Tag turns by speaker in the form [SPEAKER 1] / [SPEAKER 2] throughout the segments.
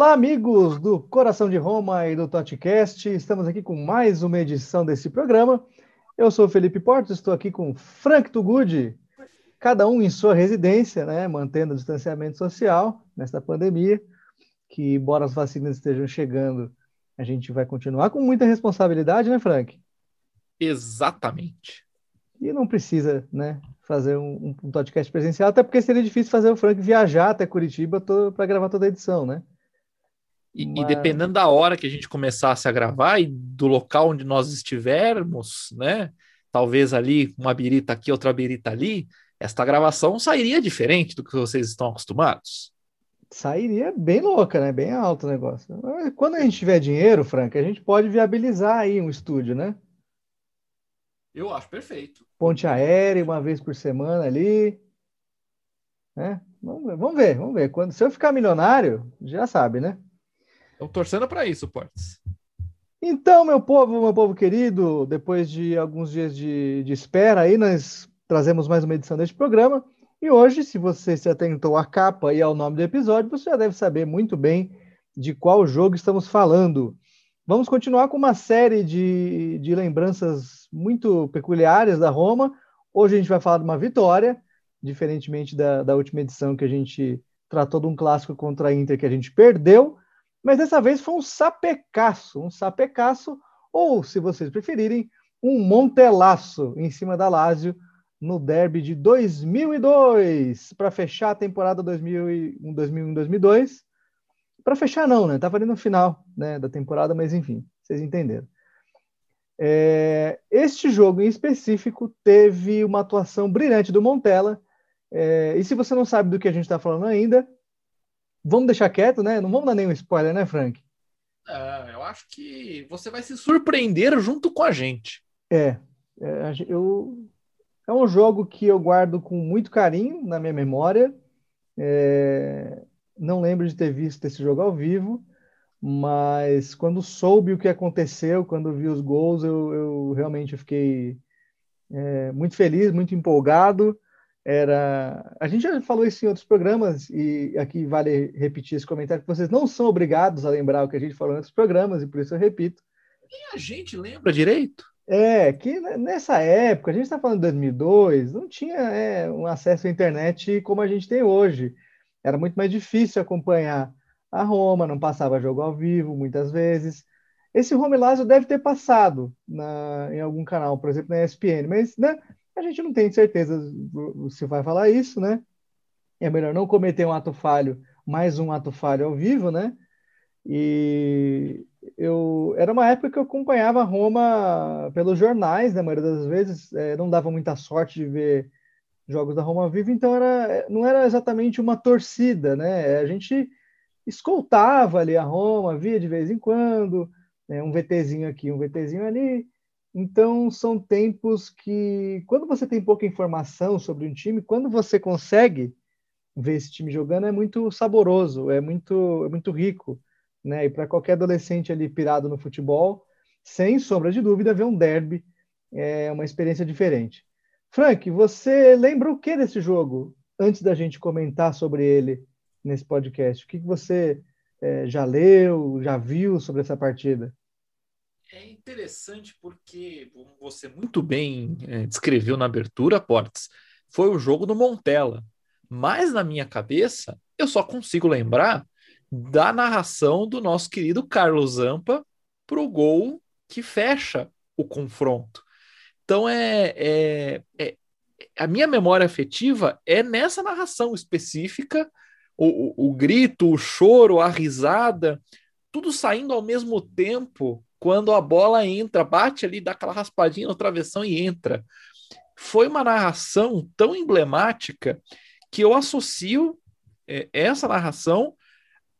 [SPEAKER 1] Olá, amigos do Coração de Roma e do Totcast. Estamos aqui com mais uma edição desse programa. Eu sou o Felipe Porto, estou aqui com Frank Tugudi, cada um em sua residência, né, mantendo o distanciamento social nesta pandemia, que, embora as vacinas estejam chegando, a gente vai continuar com muita responsabilidade, né, Frank?
[SPEAKER 2] Exatamente.
[SPEAKER 1] E não precisa, né, fazer um, um podcast presencial, até porque seria difícil fazer o Frank viajar até Curitiba para gravar toda a edição, né?
[SPEAKER 2] E, Mas... e, dependendo da hora que a gente começasse a gravar e do local onde nós estivermos, né? Talvez ali uma birita aqui, outra birita ali, esta gravação sairia diferente do que vocês estão acostumados.
[SPEAKER 1] Sairia bem louca, né? Bem alto o negócio. Quando a gente tiver dinheiro, Frank, a gente pode viabilizar aí um estúdio, né?
[SPEAKER 2] Eu acho perfeito.
[SPEAKER 1] Ponte aérea, uma vez por semana ali. Né? Vamos, ver, vamos ver, vamos ver. Quando, se eu ficar milionário, já sabe, né?
[SPEAKER 2] Estão torcendo para isso, Portes.
[SPEAKER 1] Então, meu povo, meu povo querido, depois de alguns dias de, de espera aí, nós trazemos mais uma edição deste programa. E hoje, se você se atentou à capa e ao nome do episódio, você já deve saber muito bem de qual jogo estamos falando. Vamos continuar com uma série de, de lembranças muito peculiares da Roma. Hoje a gente vai falar de uma vitória, diferentemente da, da última edição que a gente tratou de um clássico contra a Inter que a gente perdeu, mas dessa vez foi um sapecaço, um sapecaço, ou, se vocês preferirem, um montelaço em cima da Lazio, no derby de 2002 para fechar a temporada 2001-2002. Para fechar não, né? Tava ali no final, né, da temporada, mas enfim, vocês entenderam. É, este jogo em específico teve uma atuação brilhante do Montella. É, e se você não sabe do que a gente está falando ainda, vamos deixar quieto, né? Não vamos dar nenhum spoiler, né, Frank?
[SPEAKER 2] É, eu acho que você vai se surpreender junto com a gente.
[SPEAKER 1] É, é eu é um jogo que eu guardo com muito carinho na minha memória. É... Não lembro de ter visto esse jogo ao vivo, mas quando soube o que aconteceu, quando vi os gols, eu, eu realmente fiquei é, muito feliz, muito empolgado. Era, a gente já falou isso em outros programas e aqui vale repetir esse comentário que vocês não são obrigados a lembrar o que a gente falou em outros programas e por isso eu repito.
[SPEAKER 2] Nem a gente lembra direito.
[SPEAKER 1] É, que nessa época, a gente está falando de 2002, não tinha é, um acesso à internet como a gente tem hoje. Era muito mais difícil acompanhar a Roma, não passava jogo ao vivo muitas vezes. Esse Home Lazio deve ter passado na, em algum canal, por exemplo, na ESPN, mas né, a gente não tem certeza se vai falar isso, né? É melhor não cometer um ato falho, mais um ato falho ao vivo, né? E eu era uma época que eu acompanhava Roma pelos jornais, na maioria das vezes, é, não dava muita sorte de ver jogos da Roma vivo, então era, não era exatamente uma torcida, né? A gente escoltava ali a Roma, via de vez em quando, né? um VTzinho aqui, um VTzinho ali. Então são tempos que, quando você tem pouca informação sobre um time, quando você consegue ver esse time jogando, é muito saboroso, é muito, é muito rico né? E para qualquer adolescente ali pirado no futebol, sem sombra de dúvida, ver um derby é uma experiência diferente. Frank, você lembra o que desse jogo antes da gente comentar sobre ele nesse podcast? O que você é, já leu, já viu sobre essa partida?
[SPEAKER 2] É interessante porque, você muito bem é, descreveu na abertura, Portes, foi o jogo do Montella. Mas na minha cabeça, eu só consigo lembrar da narração do nosso querido Carlos Zampa para o gol que fecha o confronto. Então é, é, é, a minha memória afetiva é nessa narração específica, o, o, o grito, o choro, a risada, tudo saindo ao mesmo tempo quando a bola entra, bate ali, dá aquela raspadinha no travessão e entra. Foi uma narração tão emblemática que eu associo é, essa narração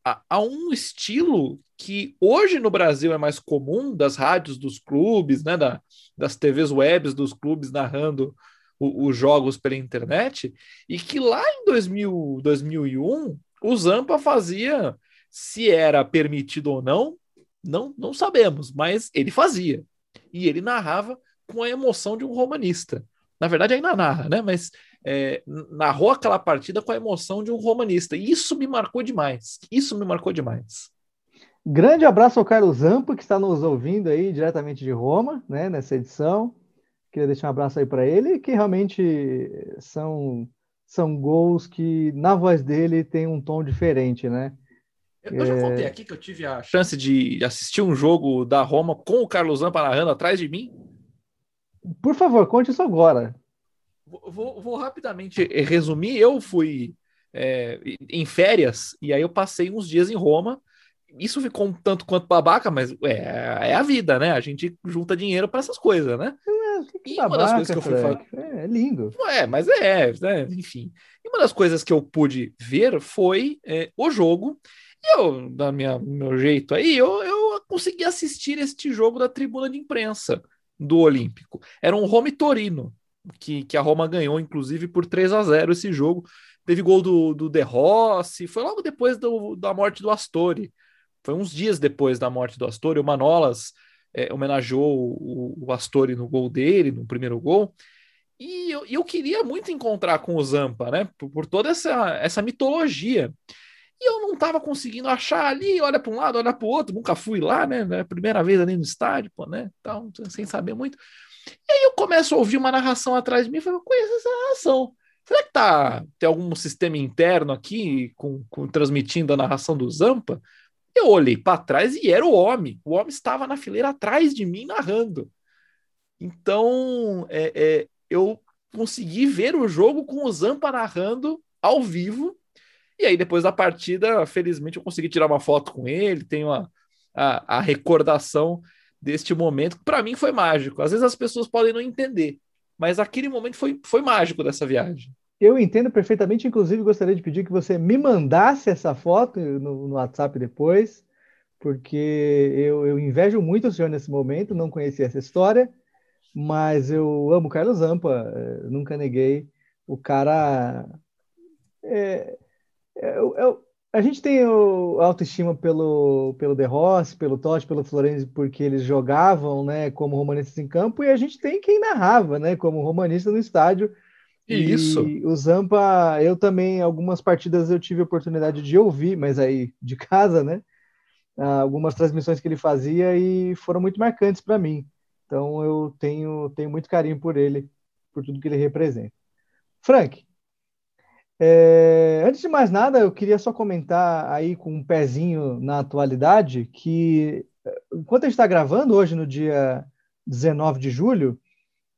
[SPEAKER 2] a, a, um estilo que hoje no Brasil é mais comum das rádios dos clubes, né, da, das TVs webs dos clubes narrando os jogos pela internet, e que lá em 2000, 2001 o Zampa fazia, se era permitido ou não, não, não sabemos, mas ele fazia. E ele narrava com a emoção de um romanista. Na verdade, ainda narra, né? Mas é, narrou aquela partida com a emoção de um romanista. E isso me marcou demais. Isso me marcou demais.
[SPEAKER 1] Grande abraço ao Carlos Zampa, que está nos ouvindo aí diretamente de Roma, né, nessa edição. Queria deixar um abraço aí para ele, que realmente são, são gols que na voz dele tem um tom diferente, né?
[SPEAKER 2] Eu, já contei é. aqui que eu tive a chance de assistir um jogo da Roma com o Carlos Zampa narrando atrás de mim.
[SPEAKER 1] Por favor, conte isso agora.
[SPEAKER 2] Vou, vou, vou rapidamente resumir. Eu fui é, em férias e aí eu passei uns dias em Roma. Isso ficou um tanto quanto babaca, mas é, é a vida, né? A gente junta dinheiro para essas coisas, né?
[SPEAKER 1] É, que e babaca, uma das coisas que eu fui falar... é, é lindo.
[SPEAKER 2] É, mas é, né? enfim. E uma das coisas que eu pude ver foi é, o jogo e eu, da minha meu jeito aí, eu, eu consegui assistir este jogo da tribuna de imprensa do Olímpico. Era um Roma Torino, que, que a Roma ganhou, inclusive, por 3 a 0 esse jogo. Teve gol do, do De Rossi, foi logo depois do, da morte do Astori. Foi uns dias depois da morte do Astori. O Manolas é, homenageou o, o Astori no gol dele, no primeiro gol. E eu, eu queria muito encontrar com o Zampa, né? Por, por toda essa, essa mitologia. E eu não estava conseguindo achar ali, olha para um lado, olha para o outro, nunca fui lá, né? É a primeira vez ali no estádio, pô, né? Então, sem saber muito. E aí eu começo a ouvir uma narração atrás de mim e falo, conheço essa narração. Será que tá, tem algum sistema interno aqui com, com transmitindo a narração do Zampa? Eu olhei para trás e era o homem. O homem estava na fileira atrás de mim narrando. Então, é, é, eu consegui ver o jogo com o Zampa narrando ao vivo e aí, depois da partida, felizmente, eu consegui tirar uma foto com ele, tenho a, a, a recordação deste momento, que para mim foi mágico. Às vezes as pessoas podem não entender, mas aquele momento foi, foi mágico dessa viagem.
[SPEAKER 1] Eu entendo perfeitamente, inclusive gostaria de pedir que você me mandasse essa foto no, no WhatsApp depois, porque eu, eu, invejo muito o senhor nesse momento, não conhecia essa história, mas eu amo Carlos Zampa, eh, nunca neguei. O cara é, eu, eu, a gente tem o, autoestima pelo, pelo De Rossi, pelo Totti, pelo Florenzi, porque eles jogavam né, como romanistas em campo, e a gente tem quem narrava né, como romanista no estádio.
[SPEAKER 2] Isso.
[SPEAKER 1] E o Zampa, eu também, algumas partidas eu tive a oportunidade de ouvir, mas aí de casa, né? Algumas transmissões que ele fazia e foram muito marcantes para mim. Então eu tenho, tenho muito carinho por ele, por tudo que ele representa. Frank, é, antes de mais nada, eu queria só comentar aí com um pezinho na atualidade que, enquanto a gente está gravando hoje, no dia 19 de julho,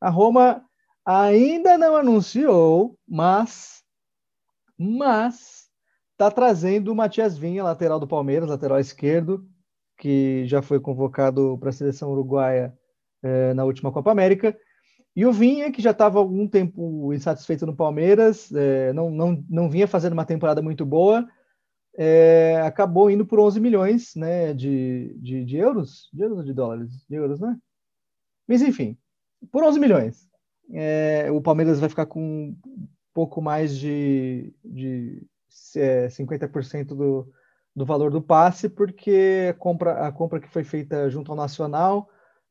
[SPEAKER 1] a Roma ainda não anunciou, mas mas está trazendo o Matias Vinha, lateral do Palmeiras, lateral esquerdo, que já foi convocado para a seleção uruguaia é, na última Copa América. E o Vinha, que já estava algum tempo insatisfeito no Palmeiras, é, não, não, não vinha fazendo uma temporada muito boa, é, acabou indo por 11 milhões né, de, de, de, euros, de euros ou de dólares? De euros, né? Mas enfim, por 11 milhões. É, o Palmeiras vai ficar com um pouco mais de, de é, 50% do, do valor do passe, porque a compra, a compra que foi feita junto ao Nacional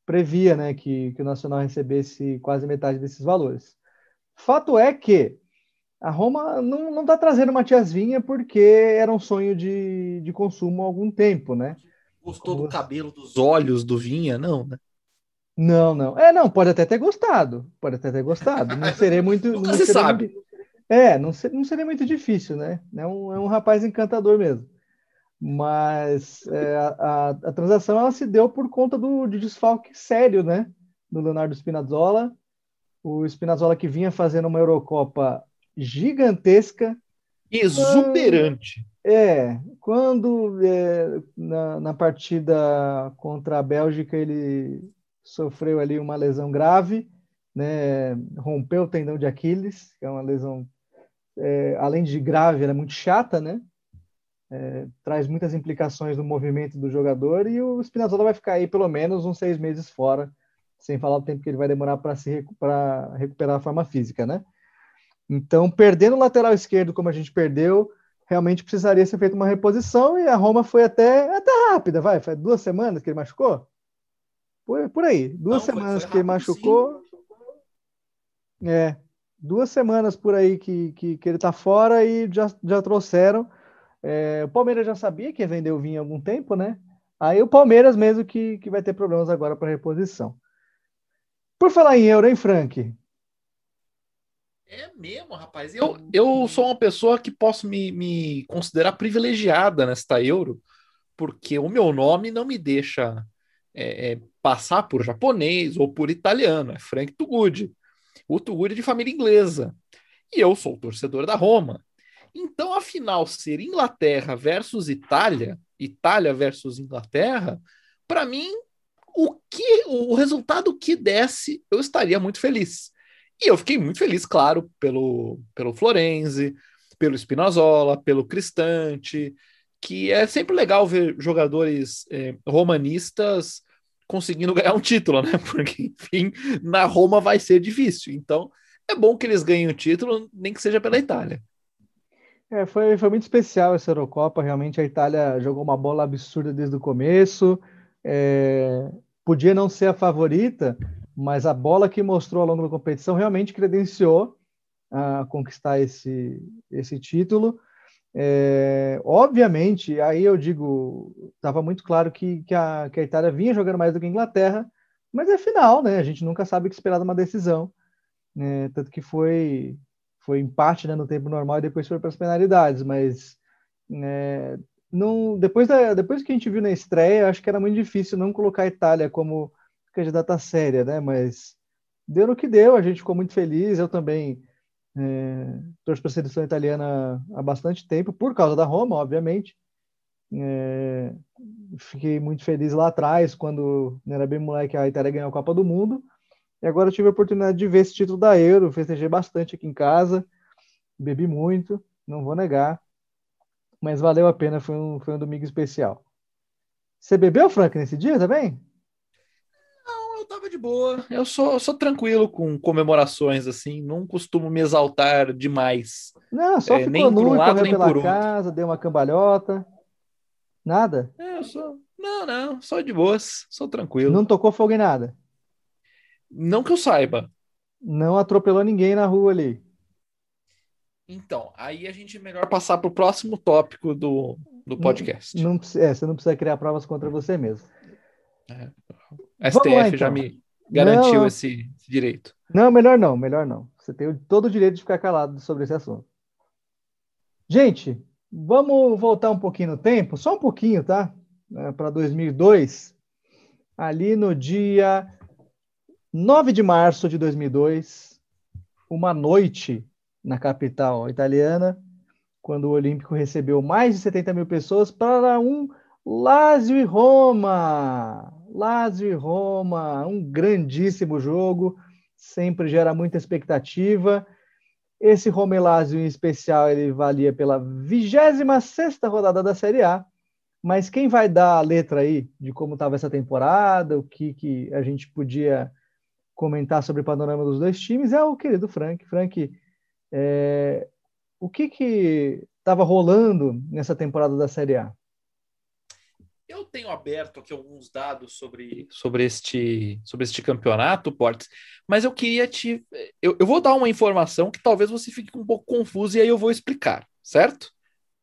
[SPEAKER 1] previa né, que, que o Nacional recebesse quase metade desses valores. Fato é que a Roma não está trazendo Matias Vinha porque era um sonho de, de consumo há algum tempo, né?
[SPEAKER 2] Gostou Como... do cabelo, dos olhos do Vinha, não, né?
[SPEAKER 1] Não, não. É, não, pode até ter gostado. Pode até ter gostado. Não seria muito.
[SPEAKER 2] Nunca
[SPEAKER 1] não
[SPEAKER 2] se sabe.
[SPEAKER 1] Muito... É, não, ser, não seria muito difícil, né? É um, é um rapaz encantador mesmo mas é, a, a, transação ela se deu por conta do de desfalque sério, né, do Leonardo Spinazzola, o Spinazzola que vinha fazendo uma Eurocopa gigantesca,
[SPEAKER 2] exuberante.
[SPEAKER 1] Quando, é, quando é, na, na partida contra a Bélgica ele sofreu ali uma lesão grave, né, rompeu o tendão de Aquiles, que é uma lesão é, além de grave, era muito chata, né? É, traz muitas implicações no movimento do jogador e o Spinazzola vai ficar aí pelo menos uns seis meses fora, sem falar o tempo que ele vai demorar para se recuperar, recuperar a forma física, né? Então, perdendo o lateral esquerdo como a gente perdeu, realmente precisaria ser feita uma reposição e a Roma foi até, até rápida, vai, foi duas semanas que ele machucou? Por, por aí, duas Não, semanas foi, foi que ele machucou. Sim. É, duas semanas por aí que, que, que ele está fora e já, já trouxeram. É, o Palmeiras já sabia que ia vender o vinho há algum tempo, né? Aí o Palmeiras mesmo que, que vai ter problemas agora para reposição. Por falar em euro, hein, Frank?
[SPEAKER 2] É mesmo, rapaz. Eu, eu sou uma pessoa que posso me, me considerar privilegiada nesta euro, porque o meu nome não me deixa é, é, passar por japonês ou por italiano. É Frank Tugudi. O Tugudi de família inglesa. E eu sou torcedor da Roma. Então, afinal, ser Inglaterra versus Itália, Itália versus Inglaterra, para mim, o que o resultado que desse, eu estaria muito feliz. E eu fiquei muito feliz, claro, pelo, pelo Florenzi, pelo Spinazzola, pelo Cristante, que é sempre legal ver jogadores é, romanistas conseguindo ganhar um título, né? Porque, enfim, na Roma vai ser difícil. Então, é bom que eles ganhem o título, nem que seja pela Itália.
[SPEAKER 1] É, foi, foi muito especial essa Eurocopa. Realmente a Itália jogou uma bola absurda desde o começo. É, podia não ser a favorita, mas a bola que mostrou ao longo da competição realmente credenciou a conquistar esse, esse título. É, obviamente, aí eu digo, estava muito claro que, que, a, que a Itália vinha jogando mais do que a Inglaterra, mas é final, né? A gente nunca sabe o que esperar de uma decisão. Né? Tanto que foi foi empate né, no tempo normal e depois foi para as penalidades, mas é, não, depois, da, depois que a gente viu na estreia, acho que era muito difícil não colocar a Itália como candidata séria, né? Mas deu no que deu, a gente ficou muito feliz, eu também é, torço para a seleção italiana há bastante tempo, por causa da Roma, obviamente. É, fiquei muito feliz lá atrás, quando era bem moleque, a Itália ganhou a Copa do Mundo. E agora eu tive a oportunidade de ver esse título da Euro, festejei bastante aqui em casa, bebi muito, não vou negar, mas valeu a pena, foi um, foi um domingo especial. Você bebeu, Frank, nesse dia também?
[SPEAKER 2] Não, eu tava de boa. Eu sou, eu sou tranquilo com comemorações assim, não costumo me exaltar demais.
[SPEAKER 1] Não, só é, ficou nem nu, por um lado, nem pela por casa, deu uma cambalhota. Nada?
[SPEAKER 2] É, eu sou. Não, não, só de boas, sou tranquilo.
[SPEAKER 1] Não tocou fogo em nada?
[SPEAKER 2] Não que eu saiba.
[SPEAKER 1] Não atropelou ninguém na rua ali.
[SPEAKER 2] Então, aí a gente é melhor passar para o próximo tópico do, do podcast.
[SPEAKER 1] Não, não, é, você não precisa criar provas contra você mesmo.
[SPEAKER 2] É. STF lá, então. já me garantiu esse, esse, direito.
[SPEAKER 1] Não, melhor não, melhor não. Você tem todo o direito de ficar calado sobre esse assunto. Gente, vamos voltar um pouquinho no tempo, só um pouquinho, tá? É, para 2002, ali no dia 9 de março de 2002, uma noite na capital italiana, quando o Olímpico recebeu mais de 70 mil pessoas para um Lazio e Roma. Lazio e Roma, um grandíssimo jogo, sempre gera muita expectativa. Esse Roma e Lazio em especial, ele valia pela 26ª rodada da Série A, mas quem vai dar a letra aí de como estava essa temporada, o que, que a gente podia comentar sobre o panorama dos dois times é o querido Frank. Frank, é, o que que estava rolando nessa temporada da Série A?
[SPEAKER 2] Eu tenho aberto aqui alguns dados sobre, sobre, este, sobre este campeonato, Portes, mas eu queria te. Eu, eu vou dar uma informação que talvez você fique um pouco confuso e aí eu vou explicar, certo?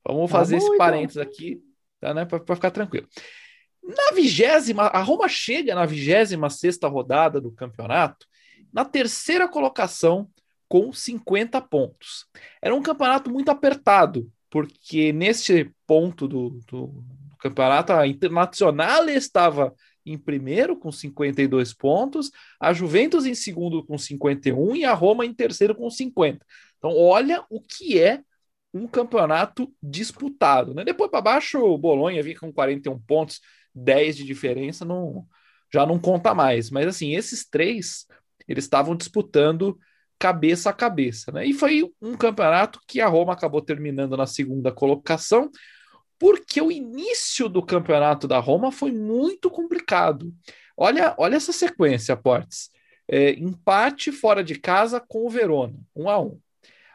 [SPEAKER 2] Vamos tá fazer ah, esse então. parênteses aqui, tá, né, para ficar tranquilo. Na vigésima, a Roma chega na vigésima sexta rodada do campeonato, na terceira colocação com 50 pontos. Era um campeonato muito apertado, porque neste ponto do, do, do campeonato, a Internacional estava em primeiro com 52 pontos, a Juventus em segundo com 51 e a Roma em terceiro com 50. Então, olha o que é um campeonato disputado. Né? Depois para baixo, o Bolonha vinha com 41 pontos, 10 de diferença não, já não conta mais. Mas assim, esses três, eles estavam disputando cabeça a cabeça, né? E foi um campeonato que a Roma acabou terminando na segunda colocação, porque o início do campeonato da Roma foi muito complicado. Olha, olha essa sequência, Portes. É, empate fora de casa com o Verona, um a um.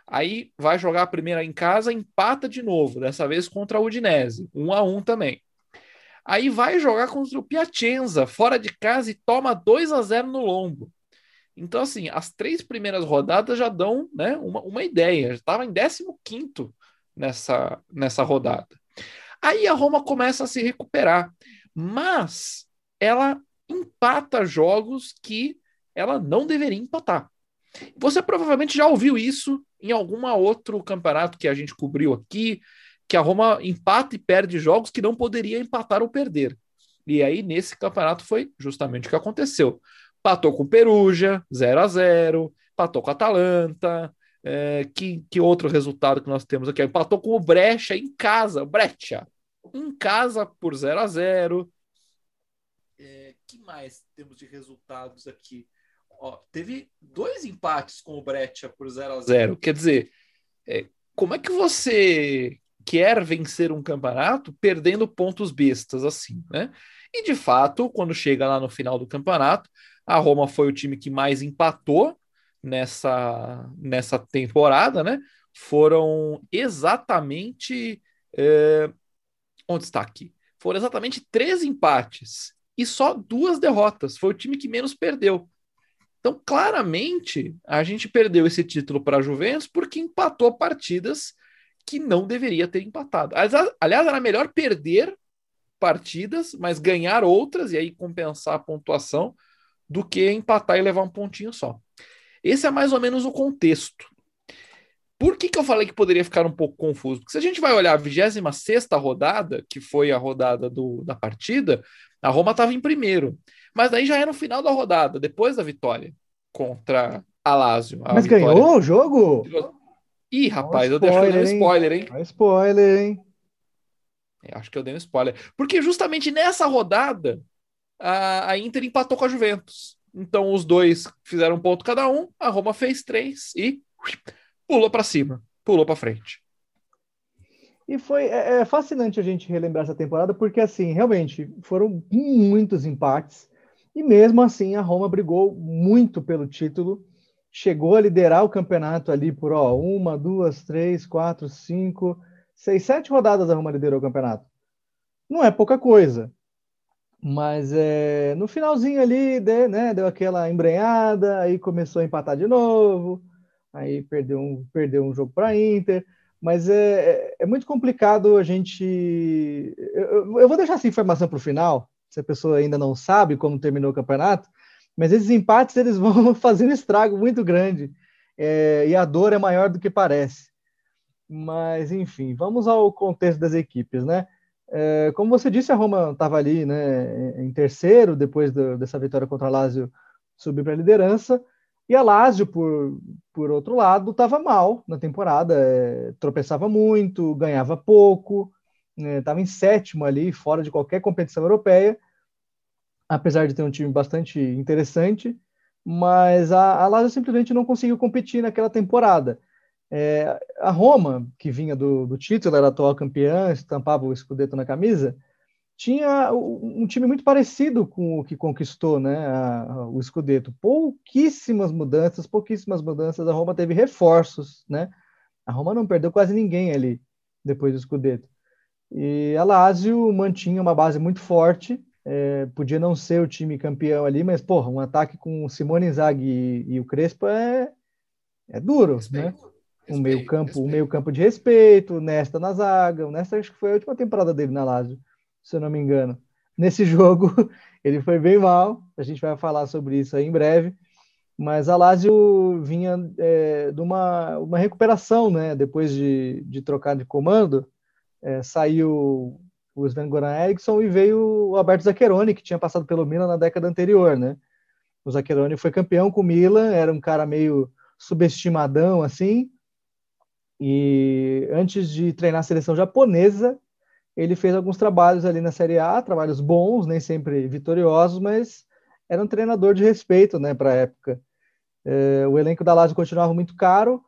[SPEAKER 2] Aí vai jogar a primeira em casa, empata de novo, dessa vez contra a Udinese, um a um também. Aí vai jogar contra o Piacenza, fora de casa, e toma 2 a 0 no lombo. Então, assim, as três primeiras rodadas já dão né, uma, uma ideia. Estava em 15 nessa, nessa rodada. Aí a Roma começa a se recuperar, mas ela empata jogos que ela não deveria empatar. Você provavelmente já ouviu isso em algum outro campeonato que a gente cobriu aqui, que a Roma empata e perde jogos que não poderia empatar ou perder. E aí, nesse campeonato, foi justamente o que aconteceu. Patou com o Perugia, 0 a 0 patou com a Atalanta. É, que, que outro resultado que nós temos aqui? Empatou com o Brecha em casa, Brecha, em casa por 0 a 0 é, que mais temos de resultados aqui? Ó, teve dois empates com o Brecha por 0 a 0 Quer dizer, é, como é que você quer vencer um campeonato perdendo pontos bestas assim, né? E de fato, quando chega lá no final do campeonato, a Roma foi o time que mais empatou nessa, nessa temporada, né? Foram exatamente. É, onde está aqui? Foram exatamente três empates e só duas derrotas. Foi o time que menos perdeu. Então, claramente, a gente perdeu esse título para a Juventus porque empatou partidas que não deveria ter empatado. Aliás, era melhor perder partidas, mas ganhar outras e aí compensar a pontuação do que empatar e levar um pontinho só. Esse é mais ou menos o contexto. Por que, que eu falei que poderia ficar um pouco confuso? Porque se a gente vai olhar a 26 rodada, que foi a rodada do, da partida, a Roma estava em primeiro. Mas daí já era no final da rodada, depois da vitória contra a Lazio. A
[SPEAKER 1] Mas
[SPEAKER 2] vitória...
[SPEAKER 1] ganhou o jogo?
[SPEAKER 2] Ih, rapaz, um eu deixei um spoiler, hein?
[SPEAKER 1] Um spoiler, hein?
[SPEAKER 2] É, acho que eu dei um spoiler. Porque justamente nessa rodada, a, a Inter empatou com a Juventus. Então os dois fizeram um ponto cada um, a Roma fez três e pulou para cima, pulou para frente.
[SPEAKER 1] E foi é, é, fascinante a gente relembrar essa temporada, porque assim, realmente foram muitos empates, e mesmo assim a Roma brigou muito pelo título chegou a liderar o campeonato ali por ó, uma, duas, três, quatro, cinco, seis, sete rodadas a Roma liderou o campeonato. Não é pouca coisa. Mas é, no finalzinho ali, de, né, deu aquela embrenhada, aí começou a empatar de novo, aí perdeu um, perdeu um jogo para a Inter. Mas é, é, é, muito complicado a gente. Eu, eu vou deixar essa informação para o final, se a pessoa ainda não sabe como terminou o campeonato, mas esses empates eles vão fazendo estrago muito grande é, e a dor é maior do que parece. Mas enfim, vamos ao contexto das equipes, né? É, como você disse, a Roma estava ali, né, em terceiro depois do, dessa vitória contra a Lazio subir para a liderança. E a Lazio, por, por outro lado, estava mal na temporada, é, tropeçava muito, ganhava pouco, estava né, em sétimo ali, fora de qualquer competição europeia apesar de ter um time bastante interessante, mas a, a Lazio simplesmente não conseguiu competir naquela temporada. É, a Roma, que vinha do, do título, era atual campeã, estampava o escudeto na camisa, tinha um time muito parecido com o que conquistou né, a, a, o escudeto. Pouquíssimas mudanças, pouquíssimas mudanças. A Roma teve reforços, né? A Roma não perdeu quase ninguém ali depois do escudeto. E a Lazio mantinha uma base muito forte, é, podia não ser o time campeão ali, mas, porra, um ataque com o Simone Inzaghi e, e o Crespo é, é duro, respeito, né? Respeito, um meio campo, respeito. um meio campo de respeito, o Nesta na zaga, o Nesta acho que foi a última temporada dele na Lazio, se eu não me engano. Nesse jogo, ele foi bem mal, a gente vai falar sobre isso aí em breve, mas a Lazio vinha é, de uma, uma recuperação, né? Depois de, de trocar de comando, é, saiu o Sven Goran Eriksson, e veio o Alberto Zaccheroni, que tinha passado pelo Milan na década anterior, né? O Zaccheroni foi campeão com o Milan, era um cara meio subestimadão, assim, e antes de treinar a seleção japonesa, ele fez alguns trabalhos ali na Série A, trabalhos bons, nem sempre vitoriosos, mas era um treinador de respeito, né, para a época. É, o elenco da Lazio continuava muito caro,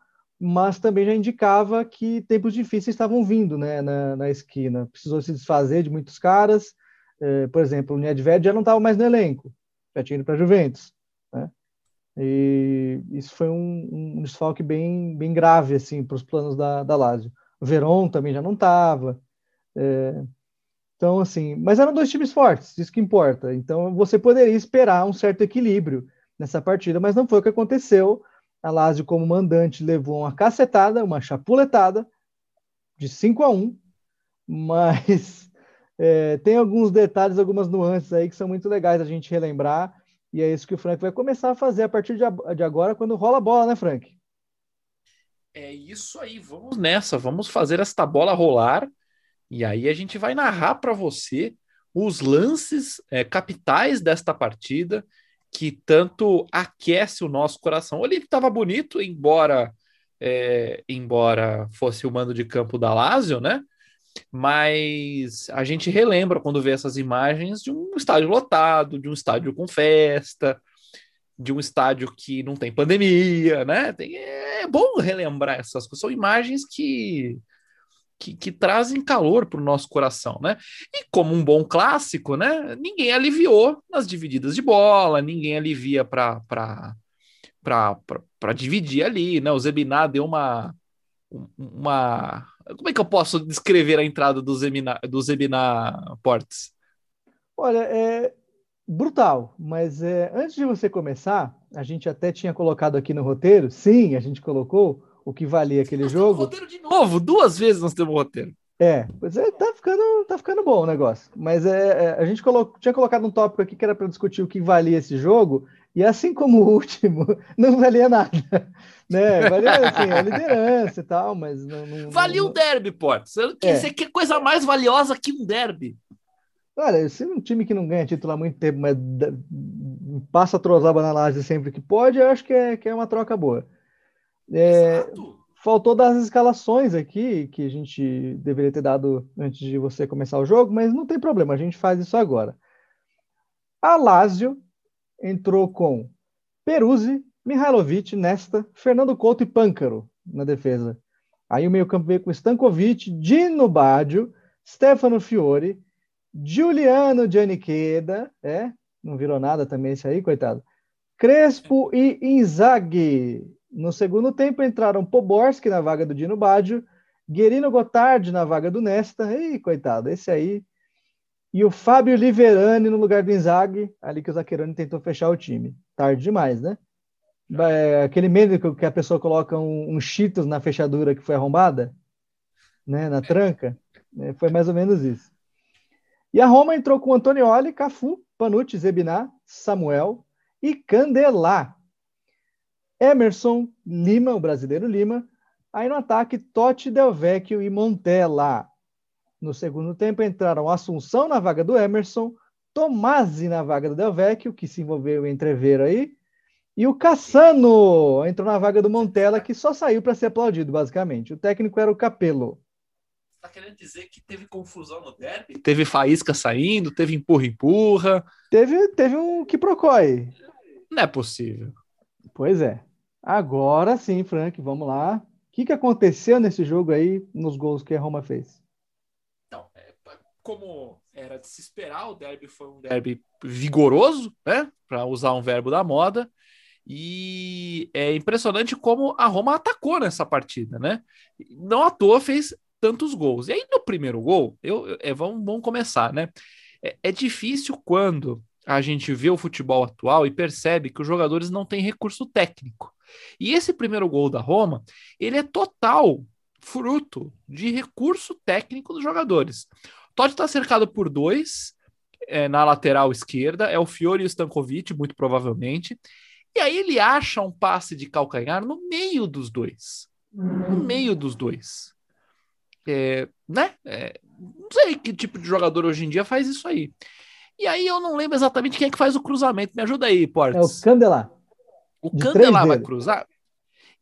[SPEAKER 1] mas também já indicava que tempos difíceis estavam vindo né, na, na esquina. Precisou se desfazer de muitos caras. É, por exemplo, o Nedved já não estava mais no elenco, já tinha ido para a Juventus. Né? E isso foi um, um desfalque bem, bem grave assim, para os planos da, da Lazio. O Veron também já não estava. É, então, assim, mas eram dois times fortes, isso que importa. Então, você poderia esperar um certo equilíbrio nessa partida, mas não foi o que aconteceu. A Lazio, como mandante, levou uma cacetada, uma chapuletada de 5 a 1, mas é, tem alguns detalhes, algumas nuances aí que são muito legais a gente relembrar, e é isso que o Frank vai começar a fazer a partir de agora, quando rola a bola, né, Frank?
[SPEAKER 2] É isso aí, vamos nessa, vamos fazer esta bola rolar, e aí a gente vai narrar para você os lances é, capitais desta partida que tanto aquece o nosso coração. O Olímpico estava bonito, embora é, embora fosse o mando de campo da Lazio, né? Mas a gente relembra quando vê essas imagens de um estádio lotado, de um estádio com festa, de um estádio que não tem pandemia, né? Tem, é bom relembrar essas coisas. São imagens que que, que trazem calor para o nosso coração, né? E como um bom clássico, né? Ninguém aliviou nas divididas de bola, ninguém alivia para para dividir ali, né? O Zebiná deu uma uma como é que eu posso descrever a entrada do Zebiná do Zebiná Portes?
[SPEAKER 1] Olha, é brutal, mas é, antes de você começar, a gente até tinha colocado aqui no roteiro, sim, a gente colocou o que valia aquele nós jogo.
[SPEAKER 2] roteiro de novo, duas vezes nós temos roteiro.
[SPEAKER 1] É, pois é, tá ficando, tá ficando bom o negócio. Mas é, é a gente colo... tinha colocado um tópico aqui que era para discutir o que valia esse jogo, e assim como o último, não valia nada. Né? Valia assim, a liderança e tal, mas não. não
[SPEAKER 2] valia
[SPEAKER 1] não,
[SPEAKER 2] um derby, pode. Você, é. você quer coisa mais valiosa que um derby.
[SPEAKER 1] Olha, se um time que não ganha título há muito tempo, mas passa a trozar na laje sempre que pode, eu acho que é, que é uma troca boa. É, faltou das escalações aqui, que a gente deveria ter dado antes de você começar o jogo, mas não tem problema, a gente faz isso agora. A Lazio entrou com Peruzzi, Mihailovic, Nesta, Fernando Couto e Pâncaro na defesa. Aí o meio-campo veio com Stankovic, Dino Baggio, Stefano Fiore, Giuliano Giannicheda, é, não virou nada também esse aí, coitado. Crespo e Inzaghi. No segundo tempo entraram Poborski na vaga do Dino Baggio, Guerino Gotardi na vaga do Nesta, ei, coitado, esse aí. E o Fábio Liverani no lugar do Inzaghi, ali que o Zaccheroni tentou fechar o time. Tarde demais, né? É, aquele meme que a pessoa coloca um, um Cheetos na fechadura que foi arrombada, né, na tranca, né, foi mais ou menos isso. E a Roma entrou com Antonioli, Cafu, Panucci, Zebiná, Samuel e Candelá. Emerson Lima, o brasileiro Lima. Aí no ataque, Totti, Del Vecchio e Montella. No segundo tempo entraram Assunção na vaga do Emerson, Tomasi na vaga do Del Vecchio, que se envolveu em entreveiro aí, e o Cassano entrou na vaga do Montella, que só saiu para ser aplaudido, basicamente. O técnico era o Capello.
[SPEAKER 2] Está querendo dizer que teve confusão no derby? Teve faísca saindo, teve empurra-empurra.
[SPEAKER 1] Teve, teve um que procói.
[SPEAKER 2] Não é possível.
[SPEAKER 1] Pois é. Agora sim, Frank, vamos lá. O que, que aconteceu nesse jogo aí, nos gols que a Roma fez?
[SPEAKER 2] Então, é, como era de se esperar, o derby foi um derby vigoroso, né? Para usar um verbo da moda. E é impressionante como a Roma atacou nessa partida, né? Não à toa fez tantos gols. E aí, no primeiro gol, eu, é, vamos, vamos começar, né? É, é difícil quando a gente vê o futebol atual e percebe que os jogadores não têm recurso técnico. E esse primeiro gol da Roma, ele é total fruto de recurso técnico dos jogadores. Totti está cercado por dois é, na lateral esquerda, é o Fiore e o Stankovic, muito provavelmente. E aí ele acha um passe de calcanhar no meio dos dois. No meio dos dois. É, né? É, não sei que tipo de jogador hoje em dia faz isso aí. E aí eu não lembro exatamente quem é que faz o cruzamento. Me ajuda aí, Portes.
[SPEAKER 1] É o Candelá.
[SPEAKER 2] O Candelá vai cruzar.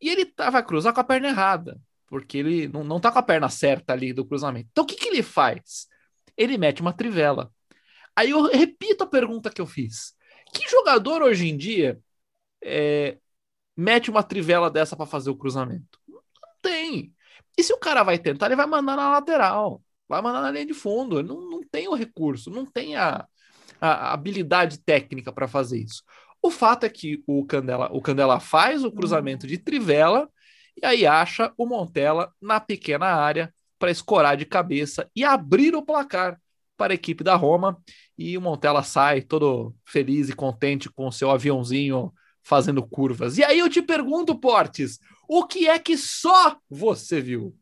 [SPEAKER 2] E ele tá, vai cruzar com a perna errada, porque ele não, não tá com a perna certa ali do cruzamento. Então o que, que ele faz? Ele mete uma trivela. Aí eu repito a pergunta que eu fiz. Que jogador hoje em dia é, mete uma trivela dessa para fazer o cruzamento? Não tem. E se o cara vai tentar, ele vai mandar na lateral, vai mandar na linha de fundo. Ele não, não tem o recurso, não tem a, a habilidade técnica para fazer isso. O fato é que o Candela, o Candela faz o cruzamento de trivela e aí acha o Montella na pequena área para escorar de cabeça e abrir o placar para a equipe da Roma. E o Montella sai todo feliz e contente com o seu aviãozinho fazendo curvas. E aí eu te pergunto, Portes, o que é que só você viu?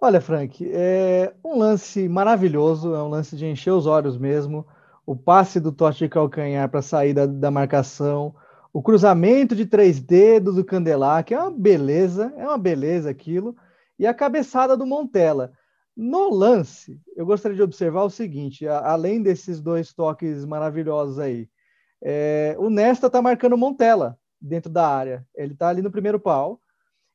[SPEAKER 1] Olha, Frank, é um lance maravilhoso, é um lance de encher os olhos mesmo. O passe do Totti de calcanhar para sair da, da marcação, o cruzamento de três dedos do Candelar, que é uma beleza, é uma beleza aquilo, e a cabeçada do Montella. No lance, eu gostaria de observar o seguinte: a, além desses dois toques maravilhosos aí, é, o Nesta está marcando o Montella dentro da área. Ele está ali no primeiro pau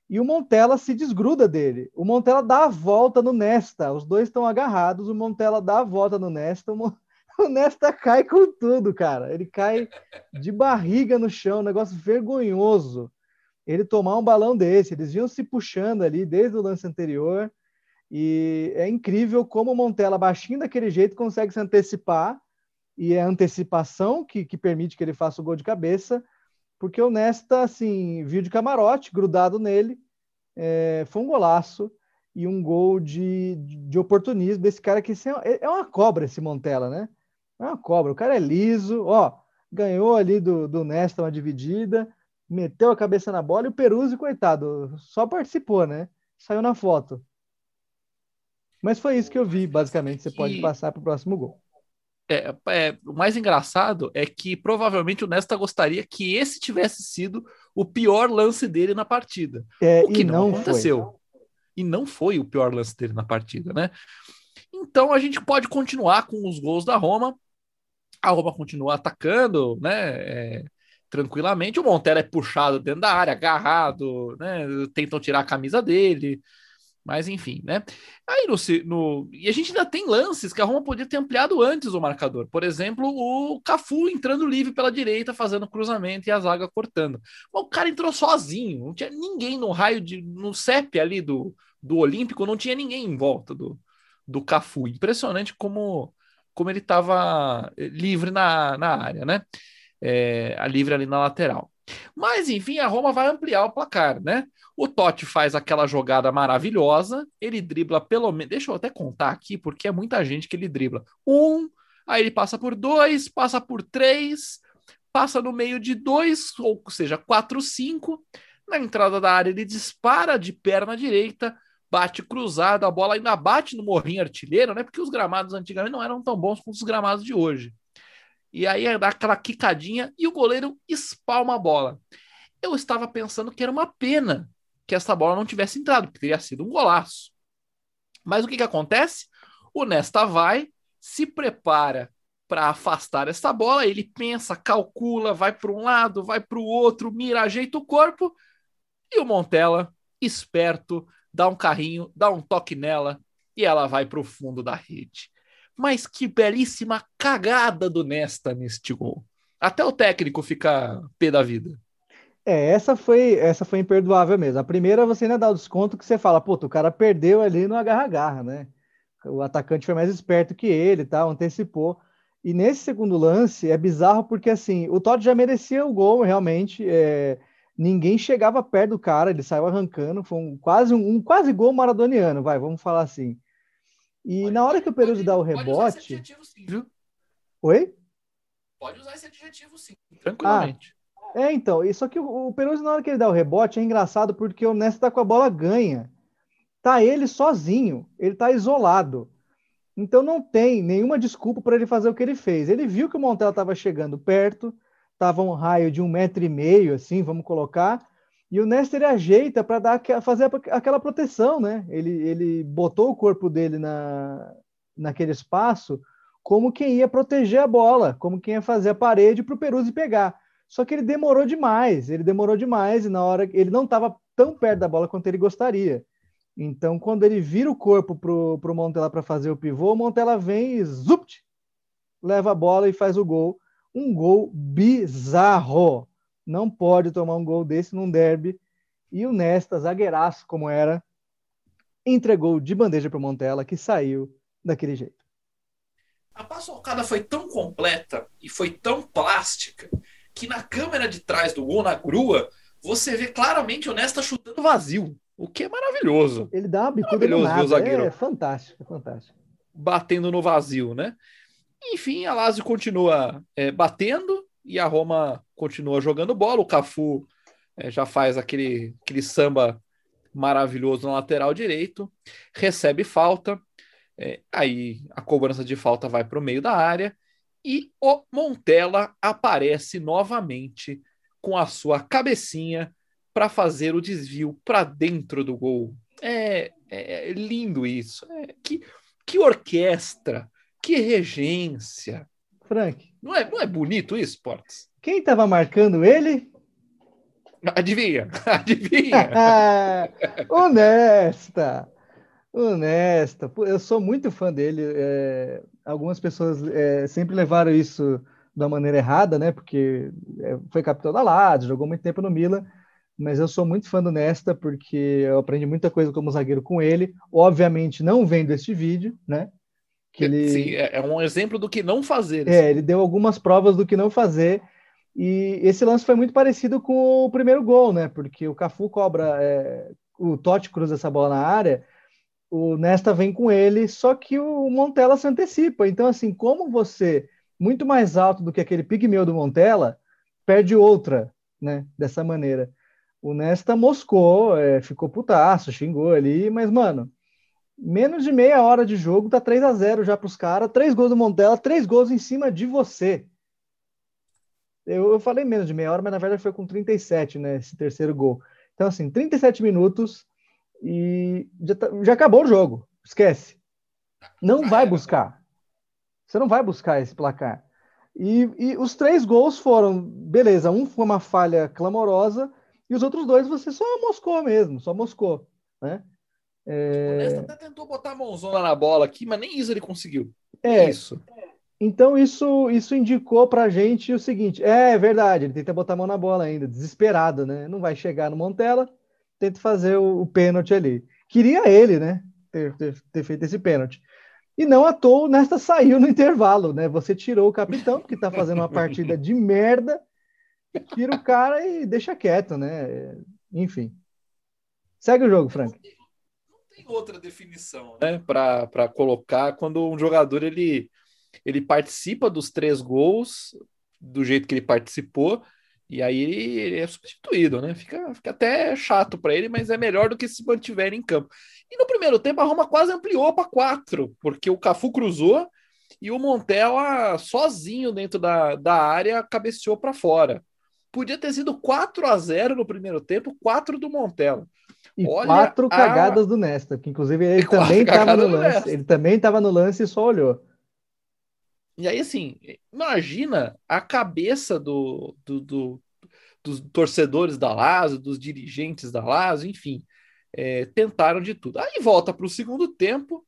[SPEAKER 1] e o Montella se desgruda dele. O Montella dá a volta no Nesta. Os dois estão agarrados. O Montella dá a volta no Nesta. O, o Nesta cai com tudo, cara. Ele cai de barriga no chão, um negócio vergonhoso. Ele tomar um balão desse, eles vinham se puxando ali desde o lance anterior. E é incrível como o Montella, baixinho daquele jeito, consegue se antecipar. E é a antecipação que, que permite que ele faça o gol de cabeça, porque o Nesta, assim, viu de camarote, grudado nele. É, foi um golaço e um gol de, de oportunismo desse cara que é, é uma cobra esse Montella, né? É uma cobra. O cara é liso, ó, ganhou ali do, do Nesta uma dividida, meteu a cabeça na bola e o Peruzzi, coitado, só participou, né? Saiu na foto. Mas foi isso que eu vi, basicamente. Você pode passar para o próximo gol.
[SPEAKER 2] É, é, o mais engraçado é que provavelmente o Nesta gostaria que esse tivesse sido o pior lance dele na partida.
[SPEAKER 1] É,
[SPEAKER 2] o que
[SPEAKER 1] não,
[SPEAKER 2] não, aconteceu. Foi. E não foi o pior lance dele na partida, né? Então a gente pode continuar com os gols da Roma a Roma continua atacando, né? É, tranquilamente. O Montella é puxado dentro da área, agarrado, né? Tentam tirar a camisa dele. Mas enfim, né? Aí no, no, E a gente ainda tem lances que a Roma podia ter ampliado antes o marcador. Por exemplo, o Cafu entrando livre pela direita, fazendo cruzamento e a zaga cortando. Mas o cara entrou sozinho, não tinha ninguém no raio de. no CEP ali do, do Olímpico, não tinha ninguém em volta do, do Cafu. Impressionante como como ele estava eh, livre na, na área, né? É, livre ali na lateral. Mas, enfim, a Roma vai ampliar o placar, né? O Totti faz aquela jogada maravilhosa, ele dribla pelo menos. Deixa eu até contar aqui, porque é muita gente que ele dribla. Um, aí ele passa por dois, passa por três, passa no meio de dois, ou seja, quatro, cinco. Na entrada da área, ele dispara de perna direita, bate cruzado, a bola ainda bate no morrinho artilheiro, né? Porque os gramados antigamente não eram tão bons quanto os gramados de hoje. E aí dá aquela quicadinha e o goleiro espalma a bola. Eu estava pensando que era uma pena que essa bola não tivesse entrado, porque teria sido um golaço. Mas o que, que acontece? O Nesta vai, se prepara para afastar essa bola, ele pensa, calcula, vai para um lado, vai para o outro, mira, ajeita o corpo, e o Montella, esperto, dá um carrinho, dá um toque nela e ela vai para o fundo da rede. Mas que belíssima cagada do Nesta neste gol. Até o técnico fica pé da vida.
[SPEAKER 1] É, essa foi essa foi imperdoável mesmo. A primeira você ainda dá o desconto que você fala, pô, o cara perdeu ali no agarra-garra, né? O atacante foi mais esperto que ele, tá? antecipou. E nesse segundo lance é bizarro porque assim, o Todd já merecia o gol, realmente. É, ninguém chegava perto do cara, ele saiu arrancando, foi um, quase um, um, quase gol maradoniano, vai, vamos falar assim. E pode, na hora que o Peruso dá o rebote. Adjetivo, sim, viu? Oi?
[SPEAKER 2] Pode usar esse adjetivo sim, tranquilamente.
[SPEAKER 1] Ah, é, então, e só que o, o Peruso, na hora que ele dá o rebote, é engraçado porque o Nesta tá com a bola ganha. Tá ele sozinho, ele tá isolado. Então não tem nenhuma desculpa para ele fazer o que ele fez. Ele viu que o Montella estava chegando perto, estava um raio de um metro e meio, assim, vamos colocar, e o Nestor ajeita para dar fazer aquela proteção, né? Ele, ele botou o corpo dele na, naquele espaço como quem ia proteger a bola, como quem ia fazer a parede para o Peruzzi pegar. Só que ele demorou demais, ele demorou demais e na hora ele não estava tão perto da bola quanto ele gostaria. Então, quando ele vira o corpo para o Montella para fazer o pivô, o Montella vem e leva a bola e faz o gol um gol bizarro. Não pode tomar um gol desse num derby. E o Nesta, zagueiraço como era, entregou de bandeja para o Montella, que saiu daquele jeito.
[SPEAKER 2] A paçocada foi tão completa e foi tão plástica que na câmera de trás do gol, na grua, você vê claramente o Nesta chutando vazio, o que é maravilhoso.
[SPEAKER 1] Ele dá uma bicuda no nada. É fantástico, é fantástico.
[SPEAKER 2] Batendo no vazio, né? Enfim, a Lazio continua é, batendo e a Roma continua jogando bola, o Cafu é, já faz aquele, aquele samba maravilhoso no lateral direito, recebe falta, é, aí a cobrança de falta vai para o meio da área e o Montella aparece novamente com a sua cabecinha para fazer o desvio para dentro do gol. É, é lindo isso. É, que, que orquestra, que regência.
[SPEAKER 1] Frank.
[SPEAKER 2] Não é, não é bonito isso, Portes?
[SPEAKER 1] Quem estava marcando ele?
[SPEAKER 2] Adivinha, adivinha.
[SPEAKER 1] Honesta. Honesta. Eu sou muito fã dele. É, algumas pessoas é, sempre levaram isso da maneira errada, né? Porque é, foi capitão da Lazio, jogou muito tempo no Milan. Mas eu sou muito fã do Nesta porque eu aprendi muita coisa como zagueiro com ele. Obviamente, não vendo este vídeo, né?
[SPEAKER 2] Que ele... Sim, é, é um exemplo do que não fazer.
[SPEAKER 1] É, assim. ele deu algumas provas do que não fazer. E esse lance foi muito parecido com o primeiro gol, né? Porque o Cafu cobra, é, o Totti cruza essa bola na área, o Nesta vem com ele, só que o Montella se antecipa. Então, assim, como você, muito mais alto do que aquele pigmeu do Montella, perde outra, né? Dessa maneira. O Nesta moscou, é, ficou putaço, xingou ali, mas, mano, menos de meia hora de jogo, tá 3 a 0 já pros caras, três gols do Montella, três gols em cima de você. Eu, eu falei menos de meia hora, mas na verdade foi com 37, né? Esse terceiro gol. Então, assim, 37 minutos e já, tá, já acabou o jogo. Esquece. Não vai buscar. Você não vai buscar esse placar. E, e, os três gols foram, beleza, um foi uma falha clamorosa e os outros dois você só moscou mesmo, só moscou, né?
[SPEAKER 2] É... O Nesta até tentou botar a mãozona na bola aqui, mas nem isso ele conseguiu.
[SPEAKER 1] É, isso. Então isso isso indicou para a gente o seguinte: é, é, verdade, ele tenta botar a mão na bola ainda, desesperado, né? Não vai chegar no Montella, tenta fazer o, o pênalti ali. Queria ele, né? Ter, ter, ter, feito esse pênalti. E não à toa, nesta saiu no intervalo, né? Você tirou o capitão, que está fazendo uma partida de merda, tira o cara e deixa quieto, né? Enfim. Segue o jogo, Frank.
[SPEAKER 2] Outra definição, né? Para colocar quando um jogador ele ele participa dos três gols do jeito que ele participou, e aí ele, ele é substituído, né? Fica, fica até chato para ele, mas é melhor do que se mantiver em campo. E no primeiro tempo a Roma quase ampliou para quatro, porque o Cafu cruzou e o Montella sozinho dentro da, da área cabeceou para fora. Podia ter sido 4 a 0 no primeiro tempo, 4 do Montella.
[SPEAKER 1] E Olha quatro a... cagadas do Nesta, que inclusive ele também estava no lance. Ele também estava no lance e só olhou.
[SPEAKER 2] E aí, assim, imagina a cabeça do, do, do dos torcedores da Lazio, dos dirigentes da Lazio, enfim, é, tentaram de tudo. Aí volta para o segundo tempo,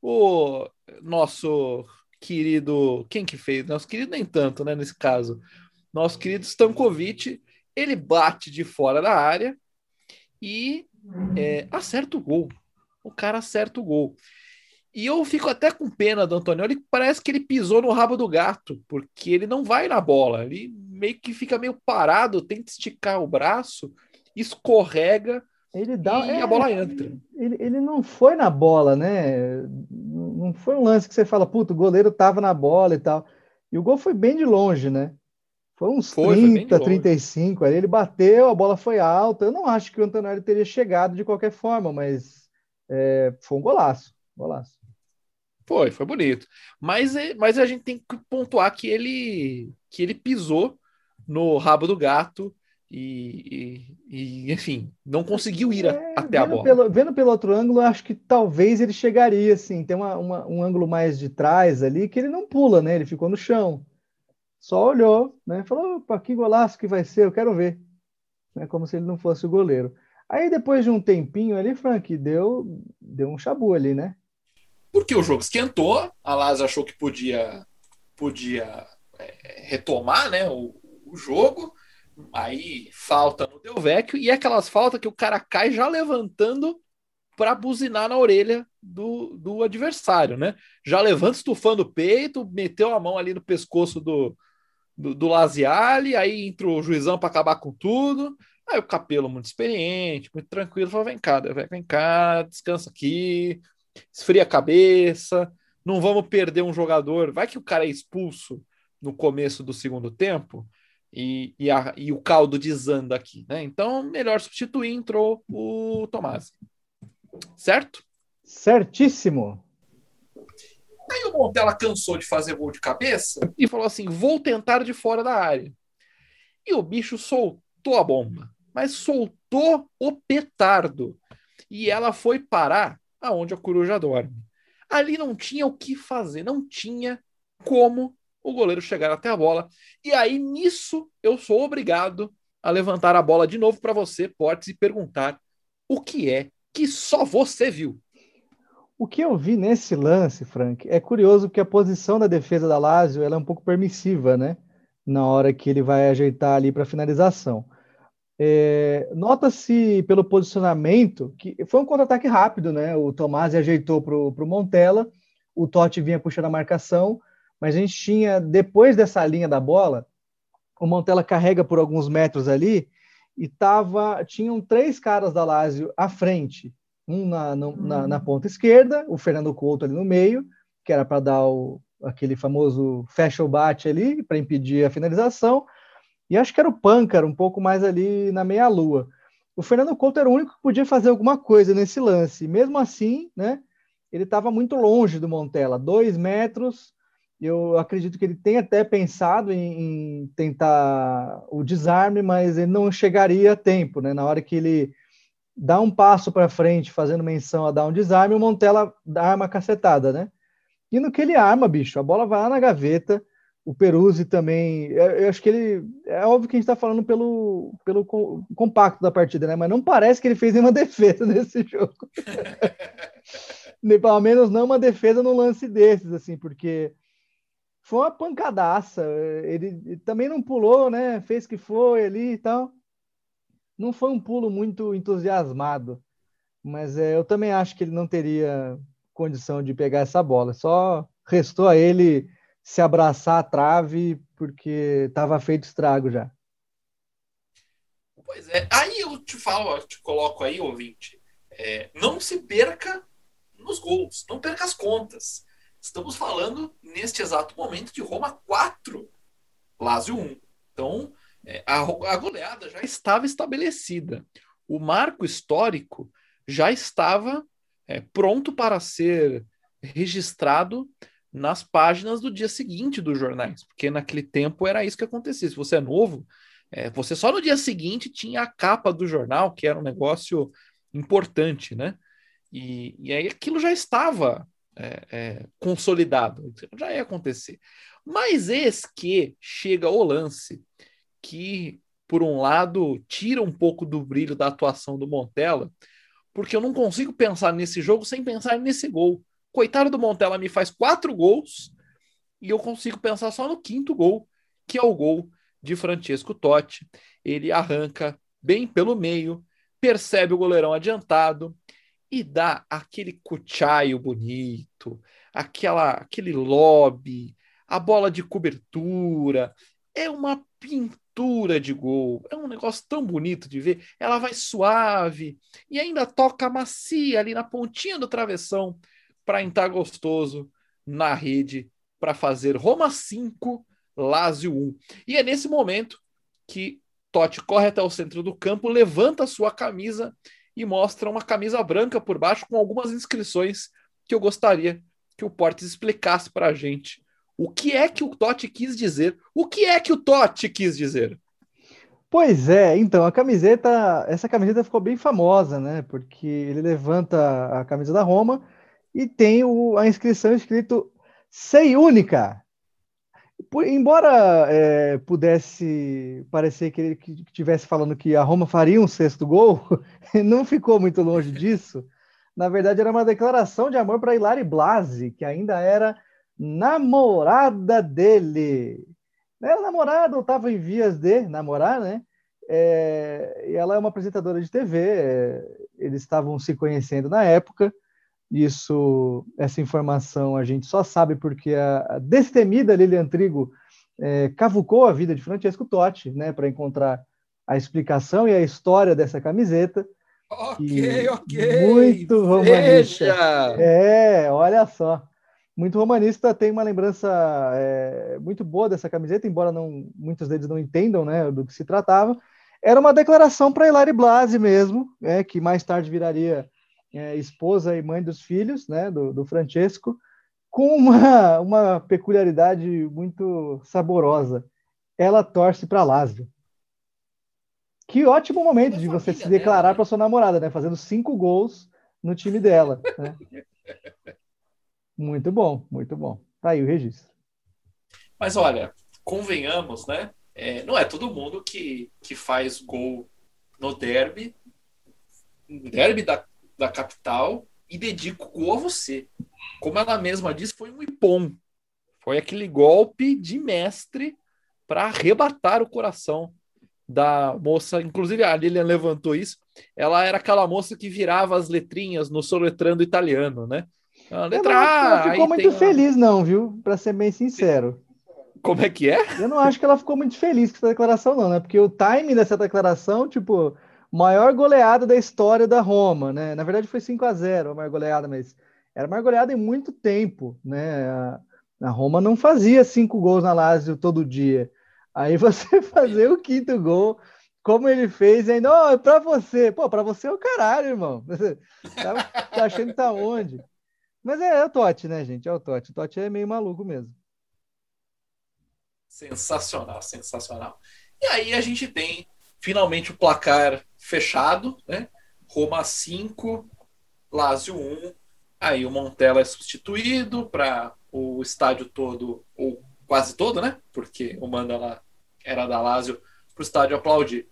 [SPEAKER 2] o nosso querido, quem que fez? Nosso querido nem tanto, né, nesse caso, nosso querido Stankovic, ele bate de fora da área e é, acerta o gol. O cara acerta o gol. E eu fico até com pena do Antonioni, parece que ele pisou no rabo do gato, porque ele não vai na bola, ele meio que fica meio parado, tenta esticar o braço, escorrega
[SPEAKER 1] ele dá,
[SPEAKER 2] e é, a bola entra.
[SPEAKER 1] Ele, ele não foi na bola, né? Não foi um lance que você fala, puto, o goleiro tava na bola e tal. E o gol foi bem de longe, né? Foi uns foi, 30, foi 35 ali. Ele bateu, a bola foi alta. Eu não acho que o Antonioni teria chegado de qualquer forma, mas é, foi um golaço. Golaço.
[SPEAKER 2] Foi, foi bonito. Mas, é, mas a gente tem que pontuar que ele, que ele pisou no rabo do gato e, e, e enfim, não conseguiu ir é, até a bola.
[SPEAKER 1] Pelo, vendo pelo outro ângulo, acho que talvez ele chegaria, assim, tem uma, uma, um ângulo mais de trás ali que ele não pula, né? Ele ficou no chão. Só olhou, né? Falou, opa, que golaço que vai ser, eu quero ver. Né? Como se ele não fosse o goleiro. Aí depois de um tempinho ali, Frank, deu, deu um chabu ali, né?
[SPEAKER 2] porque o jogo esquentou, a Lazio achou que podia, podia é, retomar né, o, o, jogo, aí falta no Del Vecchio, e é aquelas faltas que o cara cai já levantando para buzinar na orelha do, do adversário, né? Já levanta estufando o peito, meteu a mão ali no pescoço do, do, do Laziale, aí entra o juizão para acabar com tudo. Aí o Capelo, muito experiente, muito tranquilo, falou: vem cá, vem cá, descansa aqui, esfria a cabeça, não vamos perder um jogador. Vai que o cara é expulso no começo do segundo tempo. e, e, a, e o caldo desanda aqui, né? Então, melhor substituir, entrou o Tomás. Certo?
[SPEAKER 1] Certíssimo.
[SPEAKER 2] Aí o Montella cansou de fazer gol de cabeça e falou assim: vou tentar de fora da área. E o bicho soltou a bomba, mas soltou o petardo. E ela foi parar aonde a coruja dorme. Ali não tinha o que fazer, não tinha como o goleiro chegar até a bola. E aí, nisso, eu sou obrigado a levantar a bola de novo para você, Portes, e perguntar o que é que só você viu.
[SPEAKER 1] O que eu vi nesse lance, Frank, é curioso porque a posição da defesa da Lazio ela é um pouco permissiva, né? Na hora que ele vai ajeitar ali para finalização. É, Nota-se pelo posicionamento que foi um contra-ataque rápido, né? O Tomás ajeitou para o Montella, o Totti vinha puxando a marcação, mas a gente tinha, depois dessa linha da bola, o Montella carrega por alguns metros ali e tava, tinham três caras da Lazio à frente, um na, no, na, na, ponta esquerda, o Fernando Couto ali no meio, que era para dar o, aquele famoso fecha o bate ali, para impedir a finalização, e acho que era o Pâncaro, um pouco mais ali na meia-lua. O Fernando Couto era o único que podia fazer alguma coisa nesse lance, mesmo assim, né, ele estava muito longe do Montella, dois metros, eu acredito que ele tem até pensado em, em, tentar o desarme, mas ele não chegaria a tempo, né? Na hora que ele dá um passo para frente, fazendo menção a dar um desarme, o Montella arma cacetada, né? E no que ele arma, bicho, a bola vai lá na gaveta. O Peruzzi também. Eu acho que ele. É óbvio que a gente está falando pelo, pelo compacto da partida, né? Mas não parece que ele fez nenhuma defesa nesse jogo. Pelo menos não uma defesa no lance desses, assim, porque foi uma pancadaça. Ele, ele, também não pulou, né? Fez que foi ali e tal. Não foi um pulo muito entusiasmado, mas é, eu também acho que ele não teria condição de pegar essa bola. Só restou a ele se abraçar a trave porque estava feito estrago já.
[SPEAKER 2] Pois é. Aí eu te falo, eu te coloco aí, ouvinte. É, não se perca nos gols, não perca as contas. Estamos falando, neste exato momento, de Roma 4, Lazio 1. Então, a, a goleada já estava estabelecida. O marco histórico já estava é, pronto para ser registrado nas páginas do dia seguinte dos jornais, porque naquele tempo era isso que acontecia. Se você é novo, é, você só no dia seguinte tinha a capa do jornal, que era um negócio importante, né? E, e aí aquilo já estava é, é, consolidado. Já ia acontecer. Mas eis que chega o lance que, por um lado, tira um pouco do brilho da atuação do Montella, porque eu não consigo pensar nesse jogo sem pensar nesse gol. Coitado do Montella me faz quatro gols e eu consigo pensar só no quinto gol, que é o gol de Francesco Totti. Ele arranca bem pelo meio, percebe o goleirão adiantado, e dá aquele cuchaio bonito, aquela, aquele lobby, a bola de cobertura. É uma pintura de gol. É um negócio tão bonito de ver. Ela vai suave e ainda toca macia ali na pontinha do travessão para entrar gostoso na rede para fazer Roma 5, Lazio 1. E é nesse momento que Totti corre até o centro do campo, levanta sua camisa e mostra uma camisa branca por baixo com algumas inscrições que eu gostaria que o Portes explicasse para a gente. O que é que o Totti quis dizer? O que é que o Totti quis dizer?
[SPEAKER 1] Pois é, então a camiseta, essa camiseta ficou bem famosa, né? Porque ele levanta a camisa da Roma e tem o, a inscrição escrito Sei Única, por, embora é, pudesse parecer que ele estivesse falando que a Roma faria um sexto gol, não ficou muito longe disso. Na verdade, era uma declaração de amor para Hilary Blasi, que ainda era namorada dele. Era namorada, ou estava em vias de namorar, né? É, e ela é uma apresentadora de TV, é, eles estavam se conhecendo na época. Isso, essa informação a gente só sabe porque a, destemida Lilian Trigo é, cavucou a vida de Francesco Totti, né, para encontrar a explicação e a história dessa camiseta.
[SPEAKER 2] Ok, ok.
[SPEAKER 1] Muito romântica. É, olha só. Muito romanista tem uma lembrança é, muito boa dessa camiseta, embora não muitos deles não entendam né, do que se tratava. Era uma declaração para Hilary Blasi mesmo, é, que mais tarde viraria é, esposa e mãe dos filhos né, do, do Francesco, com uma, uma peculiaridade muito saborosa. Ela torce para Lazio. Que ótimo momento de você se declarar para sua namorada, né? Fazendo cinco gols no time dela. Né? Muito bom, muito bom. Tá aí o registro.
[SPEAKER 2] Mas olha, convenhamos, né? É, não é todo mundo que, que faz gol no derby, derby da, da capital, e dedica o gol a você. Como ela mesma disse, foi um ipom. Foi aquele golpe de mestre para arrebatar o coração da moça. Inclusive, a Lilian levantou isso. Ela era aquela moça que virava as letrinhas no soletrando italiano, né?
[SPEAKER 1] Letra não, A. Ela ficou muito feliz, não, viu? Para ser bem sincero.
[SPEAKER 2] Como é que é?
[SPEAKER 1] Eu não acho que ela ficou muito feliz com essa declaração, não, né? Porque o timing dessa declaração, tipo, maior goleada da história da Roma, né? Na verdade foi 5 a 0 a maior goleada, mas era a maior goleada em muito tempo, né? A, a Roma não fazia cinco gols na Lazio todo dia. Aí você fazer o quinto gol, como ele fez, ainda, ó, oh, é pra você. Pô, pra você é o caralho, irmão. Tá, tá achando que tá onde? Mas é, é o Totti, né, gente? É o Totti. O Totti é meio maluco mesmo.
[SPEAKER 2] Sensacional, sensacional. E aí a gente tem finalmente o placar fechado, né? Roma 5, Lazio 1. Aí o Montella é substituído para o estádio todo, ou quase todo, né? Porque o manda lá era da Lazio para o estádio aplaudir.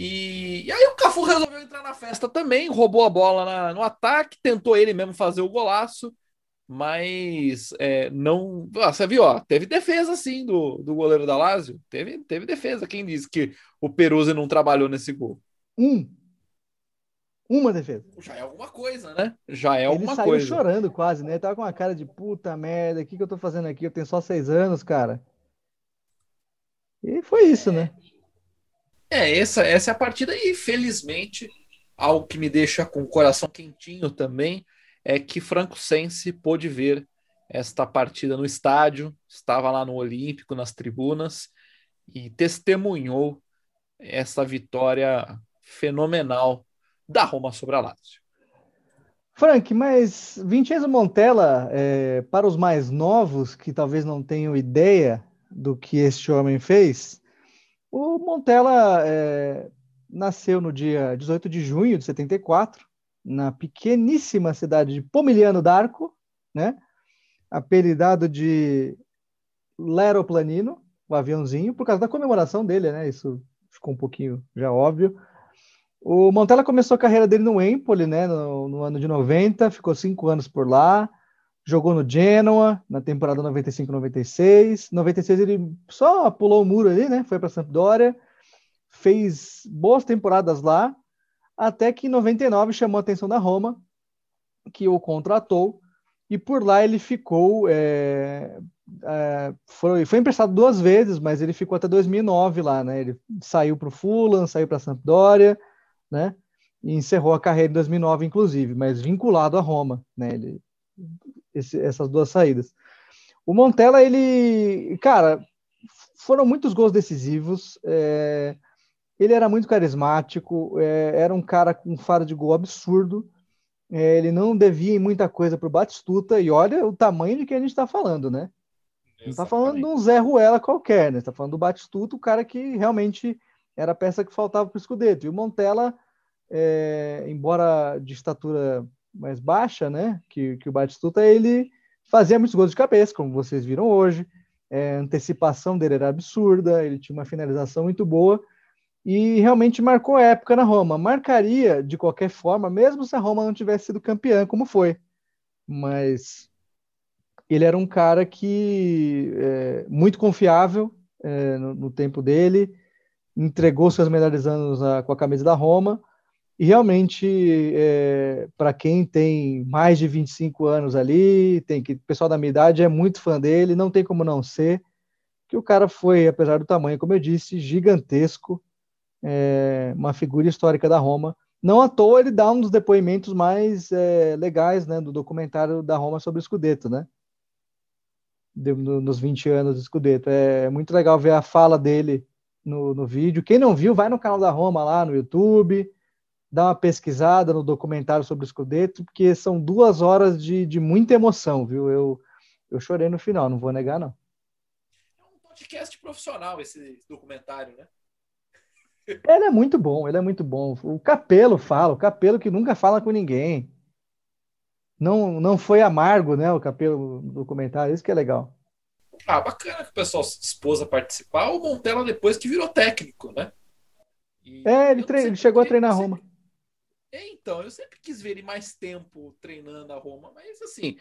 [SPEAKER 2] E, e, aí o Cafu resolveu entrar na festa também, roubou a bola na, no ataque, tentou ele mesmo fazer o golaço, mas é, não. Ah, você viu, ó, teve defesa sim do, do goleiro da Lazio. Teve, teve defesa. Quem disse que o Peruzzi não trabalhou nesse gol?
[SPEAKER 1] Um. Uma defesa.
[SPEAKER 2] Já é alguma coisa, né? Já é
[SPEAKER 1] Ele
[SPEAKER 2] alguma
[SPEAKER 1] saiu
[SPEAKER 2] coisa.
[SPEAKER 1] chorando quase, né? Ele tava com uma cara de puta merda, o que, que eu tô fazendo aqui? Eu tenho só seis anos, cara. E foi isso, né?
[SPEAKER 2] É, essa, essa é a partida e felizmente algo que me deixa com o coração quentinho também é que Franco Sense pôde ver esta partida no estádio, estava lá no Olímpico, nas tribunas, e testemunhou essa vitória fenomenal da Roma sobre a Lazio.
[SPEAKER 1] Frank, mas Vincenzo Montella, é, para os mais novos que talvez não tenham ideia do que este homem fez, o Montella é, nasceu no dia 18 de junho de 74, na pequeníssima cidade de Pomigliano d'Arco, né? apelidado de Leroplanino, o aviãozinho, por causa da comemoração dele, né? Isso ficou um pouquinho já óbvio. O Montella começou a carreira dele no Empoli, né? No, no ano de 90, ficou cinco anos por lá, jogou no Genoa na temporada 95-96. 96 ele só pulou o muro ali, né? Foi para Sampdoria, fez boas temporadas lá, até que em 99 chamou a atenção da Roma, que o contratou, e por lá ele ficou. É, é, foi, foi emprestado duas vezes, mas ele ficou até 2009 lá, né? Ele saiu para o Fulham, saiu para a Sampdoria, né? E encerrou a carreira em 2009, inclusive, mas vinculado a Roma, né? Ele, esse, essas duas saídas. O Montella, ele, cara, foram muitos gols decisivos. É, ele era muito carismático, é, era um cara com um faro de gol absurdo. É, ele não devia muita coisa para o Batistuta, e olha o tamanho de que a gente está falando, né? Não está falando de um Zé Ruela qualquer, né? Está falando do Batistuta, o cara que realmente era a peça que faltava para o Scudetto. E o Montella, é, embora de estatura mais baixa, né, que, que o Batistuta, ele fazia muitos gols de cabeça, como vocês viram hoje. É, a antecipação dele era absurda, ele tinha uma finalização muito boa e realmente marcou época na Roma. Marcaria de qualquer forma, mesmo se a Roma não tivesse sido campeã, como foi. Mas ele era um cara que é, muito confiável é, no, no, tempo dele, entregou seus melhores anos a, com a camisa da Roma. E realmente, é, para quem tem mais de 25 anos ali, tem que o pessoal da minha idade é muito fã dele, não tem como não ser, que o cara foi, apesar do tamanho, como eu disse, gigantesco é, uma figura histórica da Roma. Não à toa ele dá um dos depoimentos mais é, legais né, do documentário da Roma sobre o Scudetto, né? de, no, nos 20 anos do Scudetto. É muito legal ver a fala dele no, no vídeo. Quem não viu, vai no canal da Roma lá no YouTube, dá uma pesquisada no documentário sobre o Scudetto, porque são duas horas de, de muita emoção, viu? Eu, eu chorei no final, não vou negar, não.
[SPEAKER 2] É um podcast profissional esse documentário, né?
[SPEAKER 1] Ele é muito bom, ele é muito bom. O Capelo fala, o Capelo que nunca fala com ninguém. Não, não foi amargo, né? O Capelo do documentário, isso que é legal.
[SPEAKER 2] Ah, bacana que o pessoal se dispôs a participar. O Montella depois que virou técnico, né?
[SPEAKER 1] E é, ele, ele chegou a treinar Roma.
[SPEAKER 2] É, então, eu sempre quis ver ele mais tempo treinando a Roma, mas assim,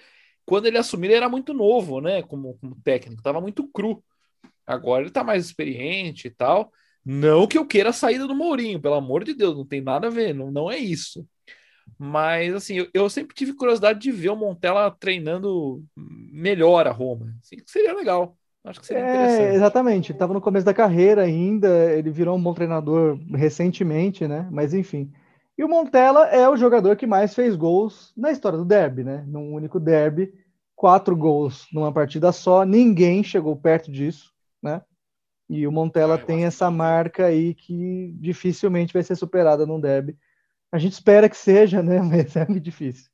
[SPEAKER 2] quando ele assumiu, ele era muito novo, né? Como, como técnico, tava muito cru. Agora ele tá mais experiente e tal. Não que eu queira a saída do Mourinho, pelo amor de Deus, não tem nada a ver, não, não é isso. Mas, assim, eu, eu sempre tive curiosidade de ver o Montella treinando melhor a Roma. Assim, seria legal. Acho que seria é, interessante.
[SPEAKER 1] Exatamente, ele estava no começo da carreira ainda, ele virou um bom treinador recentemente, né? Mas enfim. E o Montella é o jogador que mais fez gols na história do derby, né? Num único derby, quatro gols numa partida só, ninguém chegou perto disso, né? E o Montella ah, tem essa marca aí que dificilmente vai ser superada num derby. A gente espera que seja, né? Mas é muito difícil.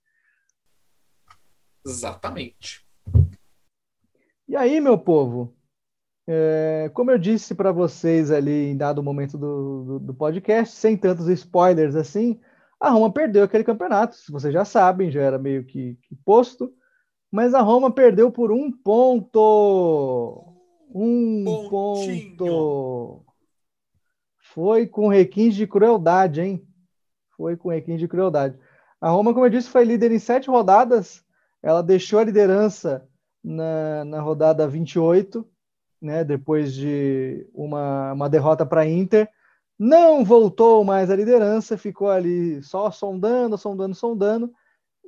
[SPEAKER 2] Exatamente.
[SPEAKER 1] E aí, meu povo, é, como eu disse para vocês ali em dado momento do, do, do, podcast, sem tantos spoilers assim, a Roma perdeu aquele campeonato. Vocês já sabem, já era meio que, que posto. Mas a Roma perdeu por um ponto. Um Pontinho. ponto. Foi com requinte de crueldade, hein? Foi com requinte de crueldade. A Roma, como eu disse, foi líder em sete rodadas. Ela deixou a liderança na, na rodada 28, né? Depois de uma, uma derrota para a Inter. Não voltou mais à liderança, ficou ali só sondando, sondando, sondando.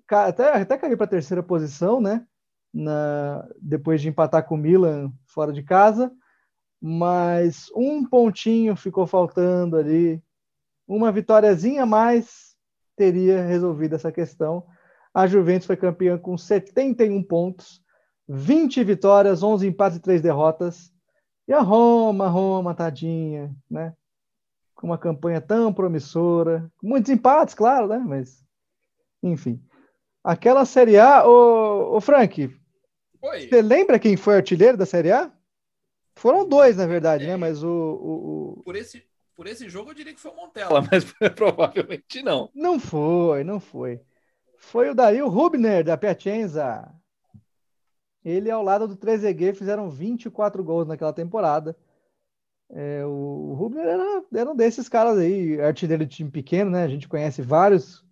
[SPEAKER 1] Até, até caiu para a terceira posição, né? na, depois de empatar com o Milan fora de casa, mas um pontinho ficou faltando ali, uma vitóriazinha a mais teria resolvido essa questão. A Juventus foi campeã com 71 pontos, 20 vitórias, 11 empates e 3 derrotas. E a Roma, Roma, tadinha, né? Com uma campanha tão promissora, muitos empates, claro, né? Mas, enfim. Aquela Série A, ô, ô Frank, foi. Você lembra quem foi artilheiro da Série A? Foram dois, na verdade, né? é. né? Mas o, o,
[SPEAKER 2] o, Por, esse, por esse jogo eu diria que foi o Montella, mas provavelmente não.
[SPEAKER 1] Não foi, não foi. Foi o Dario Rubner, da Piacenza. Ele, ao lado do Trezeguet, fizeram 24 gols naquela temporada. É, o, Rubner era, era um desses caras aí, artilheiro de time pequeno, né? A gente conhece vários,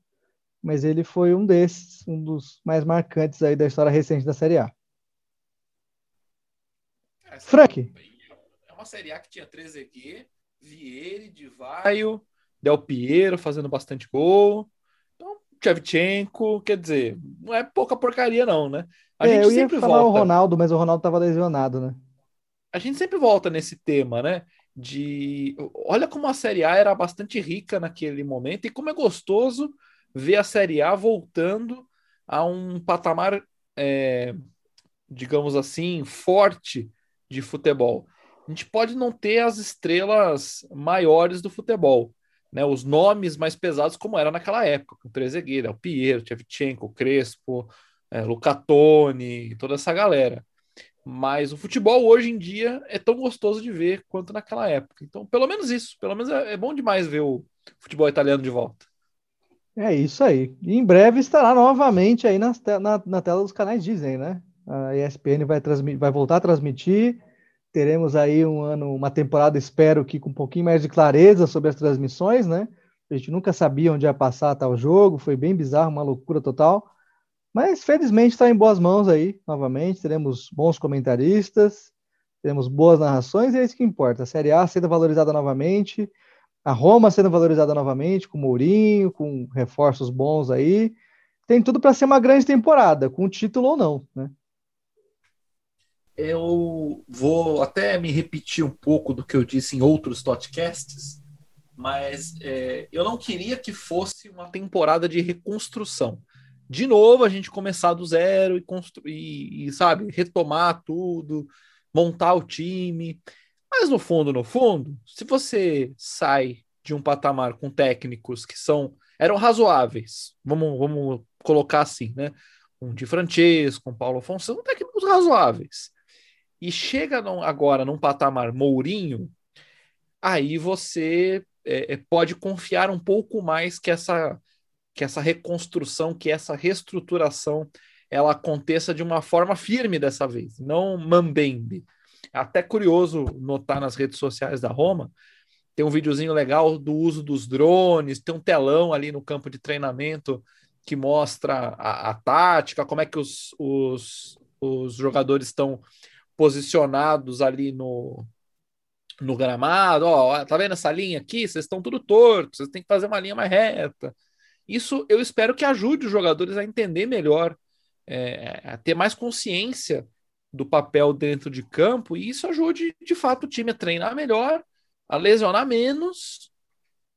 [SPEAKER 1] mas ele foi um desses, um dos mais marcantes aí da história recente da Série A. Frank.
[SPEAKER 2] É uma Série A que tinha Trezeguet, Vieri, Divaio, Del Piero fazendo bastante gol. Então, Tchevchenko, quer dizer, não é pouca porcaria não, né?
[SPEAKER 1] A é, gente eu ia sempre falar volta... o Ronaldo, mas o Ronaldo estava lesionado, né?
[SPEAKER 2] A gente sempre volta nesse tema, né? De olha como a Série A era bastante rica naquele momento e como é gostoso ver a Série A voltando a um patamar, é, digamos assim, forte de futebol. A gente pode não ter as estrelas maiores do futebol, né? Os nomes mais pesados como era naquela época, com Trezeguet, o Piero, Tchevchenko, Crespo, é, Lucatone, toda essa galera. Mas o futebol hoje em dia é tão gostoso de ver quanto naquela época. Então, pelo menos isso. Pelo menos é, é bom demais ver o futebol italiano de volta.
[SPEAKER 1] É isso aí. E em breve estará novamente aí na, na, na tela dos canais Disney, né? A ESPN vai, vai voltar a transmitir. Teremos aí um ano, uma temporada, espero que com um pouquinho mais de clareza sobre as transmissões, né? A gente nunca sabia onde ia passar tal jogo, foi bem bizarro, uma loucura total. Mas felizmente está em boas mãos aí, novamente. Teremos bons comentaristas, teremos boas narrações e é isso que importa. A Série A sendo valorizada novamente, a Roma sendo valorizada novamente, com Mourinho, com reforços bons aí. Tem tudo para ser uma grande temporada, com título ou não, né?
[SPEAKER 2] eu vou até me repetir um pouco do que eu disse em outros podcasts, mas é, eu não queria que fosse uma temporada de reconstrução. De novo a gente começar do zero e construir, e, sabe, retomar tudo, montar o time. Mas no fundo, no fundo, se você sai de um patamar com técnicos que são eram razoáveis, vamos, vamos colocar assim, né? Um de Francesco, um Paulo Afonso, são técnicos razoáveis. E chega agora num patamar Mourinho, aí você é, é, pode confiar um pouco mais que essa que essa reconstrução, que essa reestruturação ela aconteça de uma forma firme dessa vez, não mambembe. É até curioso notar nas redes sociais da Roma, tem um videozinho legal do uso dos drones, tem um telão ali no campo de treinamento que mostra a, a tática, como é que os, os, os jogadores estão posicionados ali no, no gramado. Ó, tá vendo essa linha aqui? Vocês estão tudo torto, vocês têm que fazer uma linha mais reta. Isso eu espero que ajude os jogadores a entender melhor, é, a ter mais consciência do papel dentro de campo, e isso ajude de fato o time a treinar melhor, a lesionar menos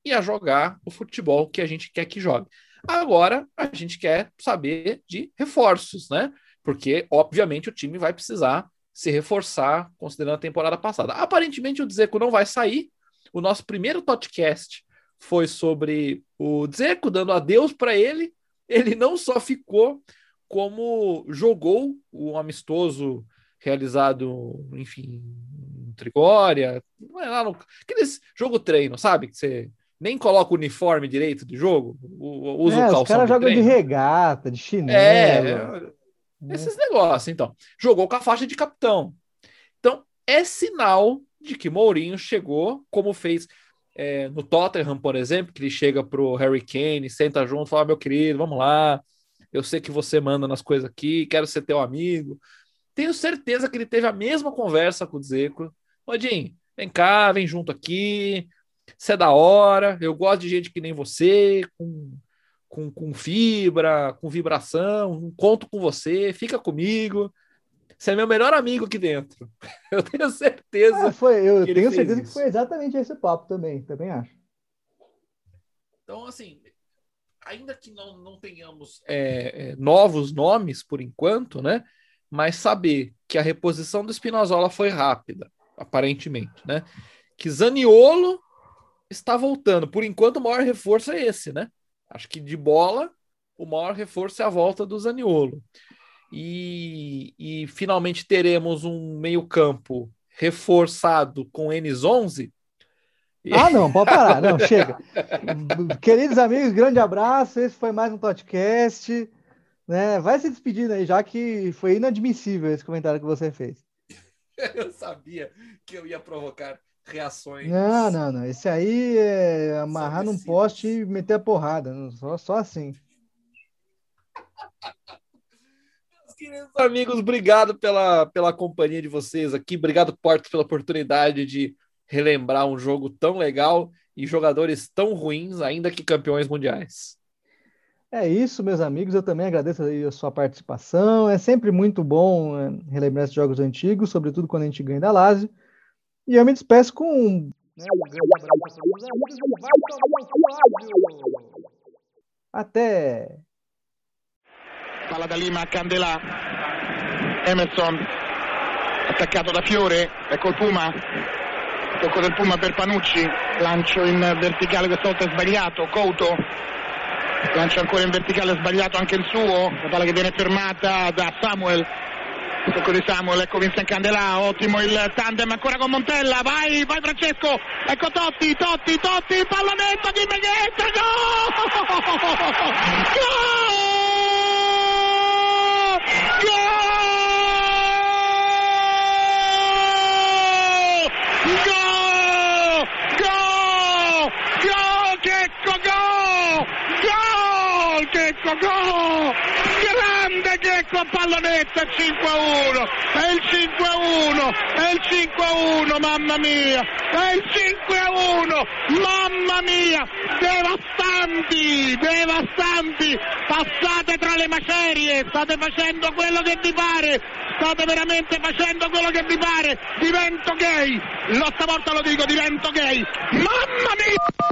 [SPEAKER 2] e a jogar o futebol que a gente quer que jogue. Agora a gente quer saber de reforços, né? Porque, obviamente, o time vai precisar se reforçar, considerando a temporada passada. Aparentemente, o Dzeko não vai sair. O nosso primeiro podcast foi sobre o Dzeko dando adeus para ele. Ele não só ficou, como jogou o amistoso realizado, enfim, em Trigória, não é lá no aqueles jogo treino, sabe? Que você nem coloca o uniforme direito de jogo, usa é, o calção. Os caras
[SPEAKER 1] jogam de regata, de chinelo.
[SPEAKER 2] É, é, esses negócios, então. Jogou com a faixa de capitão. Então, é sinal de que Mourinho chegou, como fez é, no Tottenham, por exemplo, que ele chega pro Harry Kane, senta junto, fala: meu querido, vamos lá. Eu sei que você manda nas coisas aqui, quero ser teu amigo. Tenho certeza que ele teve a mesma conversa com o Zeco. Odin, vem cá, vem junto aqui. Você é da hora. Eu gosto de gente que nem você, com, com, com fibra, com vibração. Conto com você, fica comigo. Você é meu melhor amigo aqui dentro. Eu tenho certeza.
[SPEAKER 1] Ah, foi, eu tenho certeza isso. que foi exatamente esse papo também, também acho.
[SPEAKER 2] Então, assim, ainda que não, não tenhamos é, é, novos nomes por enquanto, né? Mas saber que a reposição do Spinazzola foi rápida, aparentemente, né? Que Zaniolo está voltando. Por enquanto, o maior reforço é esse, né? Acho que de bola, o maior reforço é a volta do Zaniolo e, e finalmente teremos um meio-campo reforçado com N11.
[SPEAKER 1] Ah, não, pode parar, não, chega. Queridos amigos, grande abraço. Esse foi mais um podcast. Né? Vai se despedindo aí, já que foi inadmissível esse comentário que você fez.
[SPEAKER 2] Eu sabia que eu ia provocar reações.
[SPEAKER 1] Não, não, não. Esse aí é amarrar num poste e meter a porrada. Só, só assim.
[SPEAKER 2] queridos amigos, obrigado pela, pela companhia de vocês aqui. Obrigado, Porto, pela oportunidade de relembrar um jogo tão legal e jogadores tão ruins, ainda que campeões mundiais.
[SPEAKER 1] É isso, meus amigos. Eu também agradeço a sua participação. É sempre muito bom é, relembrar esses jogos antigos, sobretudo quando a gente ganha da Lazio. E eu me despeço com. Até!
[SPEAKER 3] Palla da Lima a Candelà Emerson attaccato da Fiore ecco il Puma tocco del Puma per Panucci lancio in verticale questa volta è sbagliato Couto lancio ancora in verticale sbagliato anche il suo la palla che viene fermata da Samuel tocco di Samuel ecco Vincent Candelà ottimo il tandem ancora con Montella vai vai Francesco ecco Totti Totti Totti pallonetto di Meghetta gol! Gol Gol! Gol! Gol! Gol! Checco, gol! Gol! Checco, gol! Grande Checco a pallonetta, 5 a 1! È il 5 a 1! È il 5 a 1, mamma mia! È il 5 a 1! Mamma mia! Devastanti! Devastanti! Passate tra le macerie! State facendo quello che vi pare! State veramente facendo quello che vi pare! Divento gay! Lo stavolta lo dico, divento gay! Mamma mia!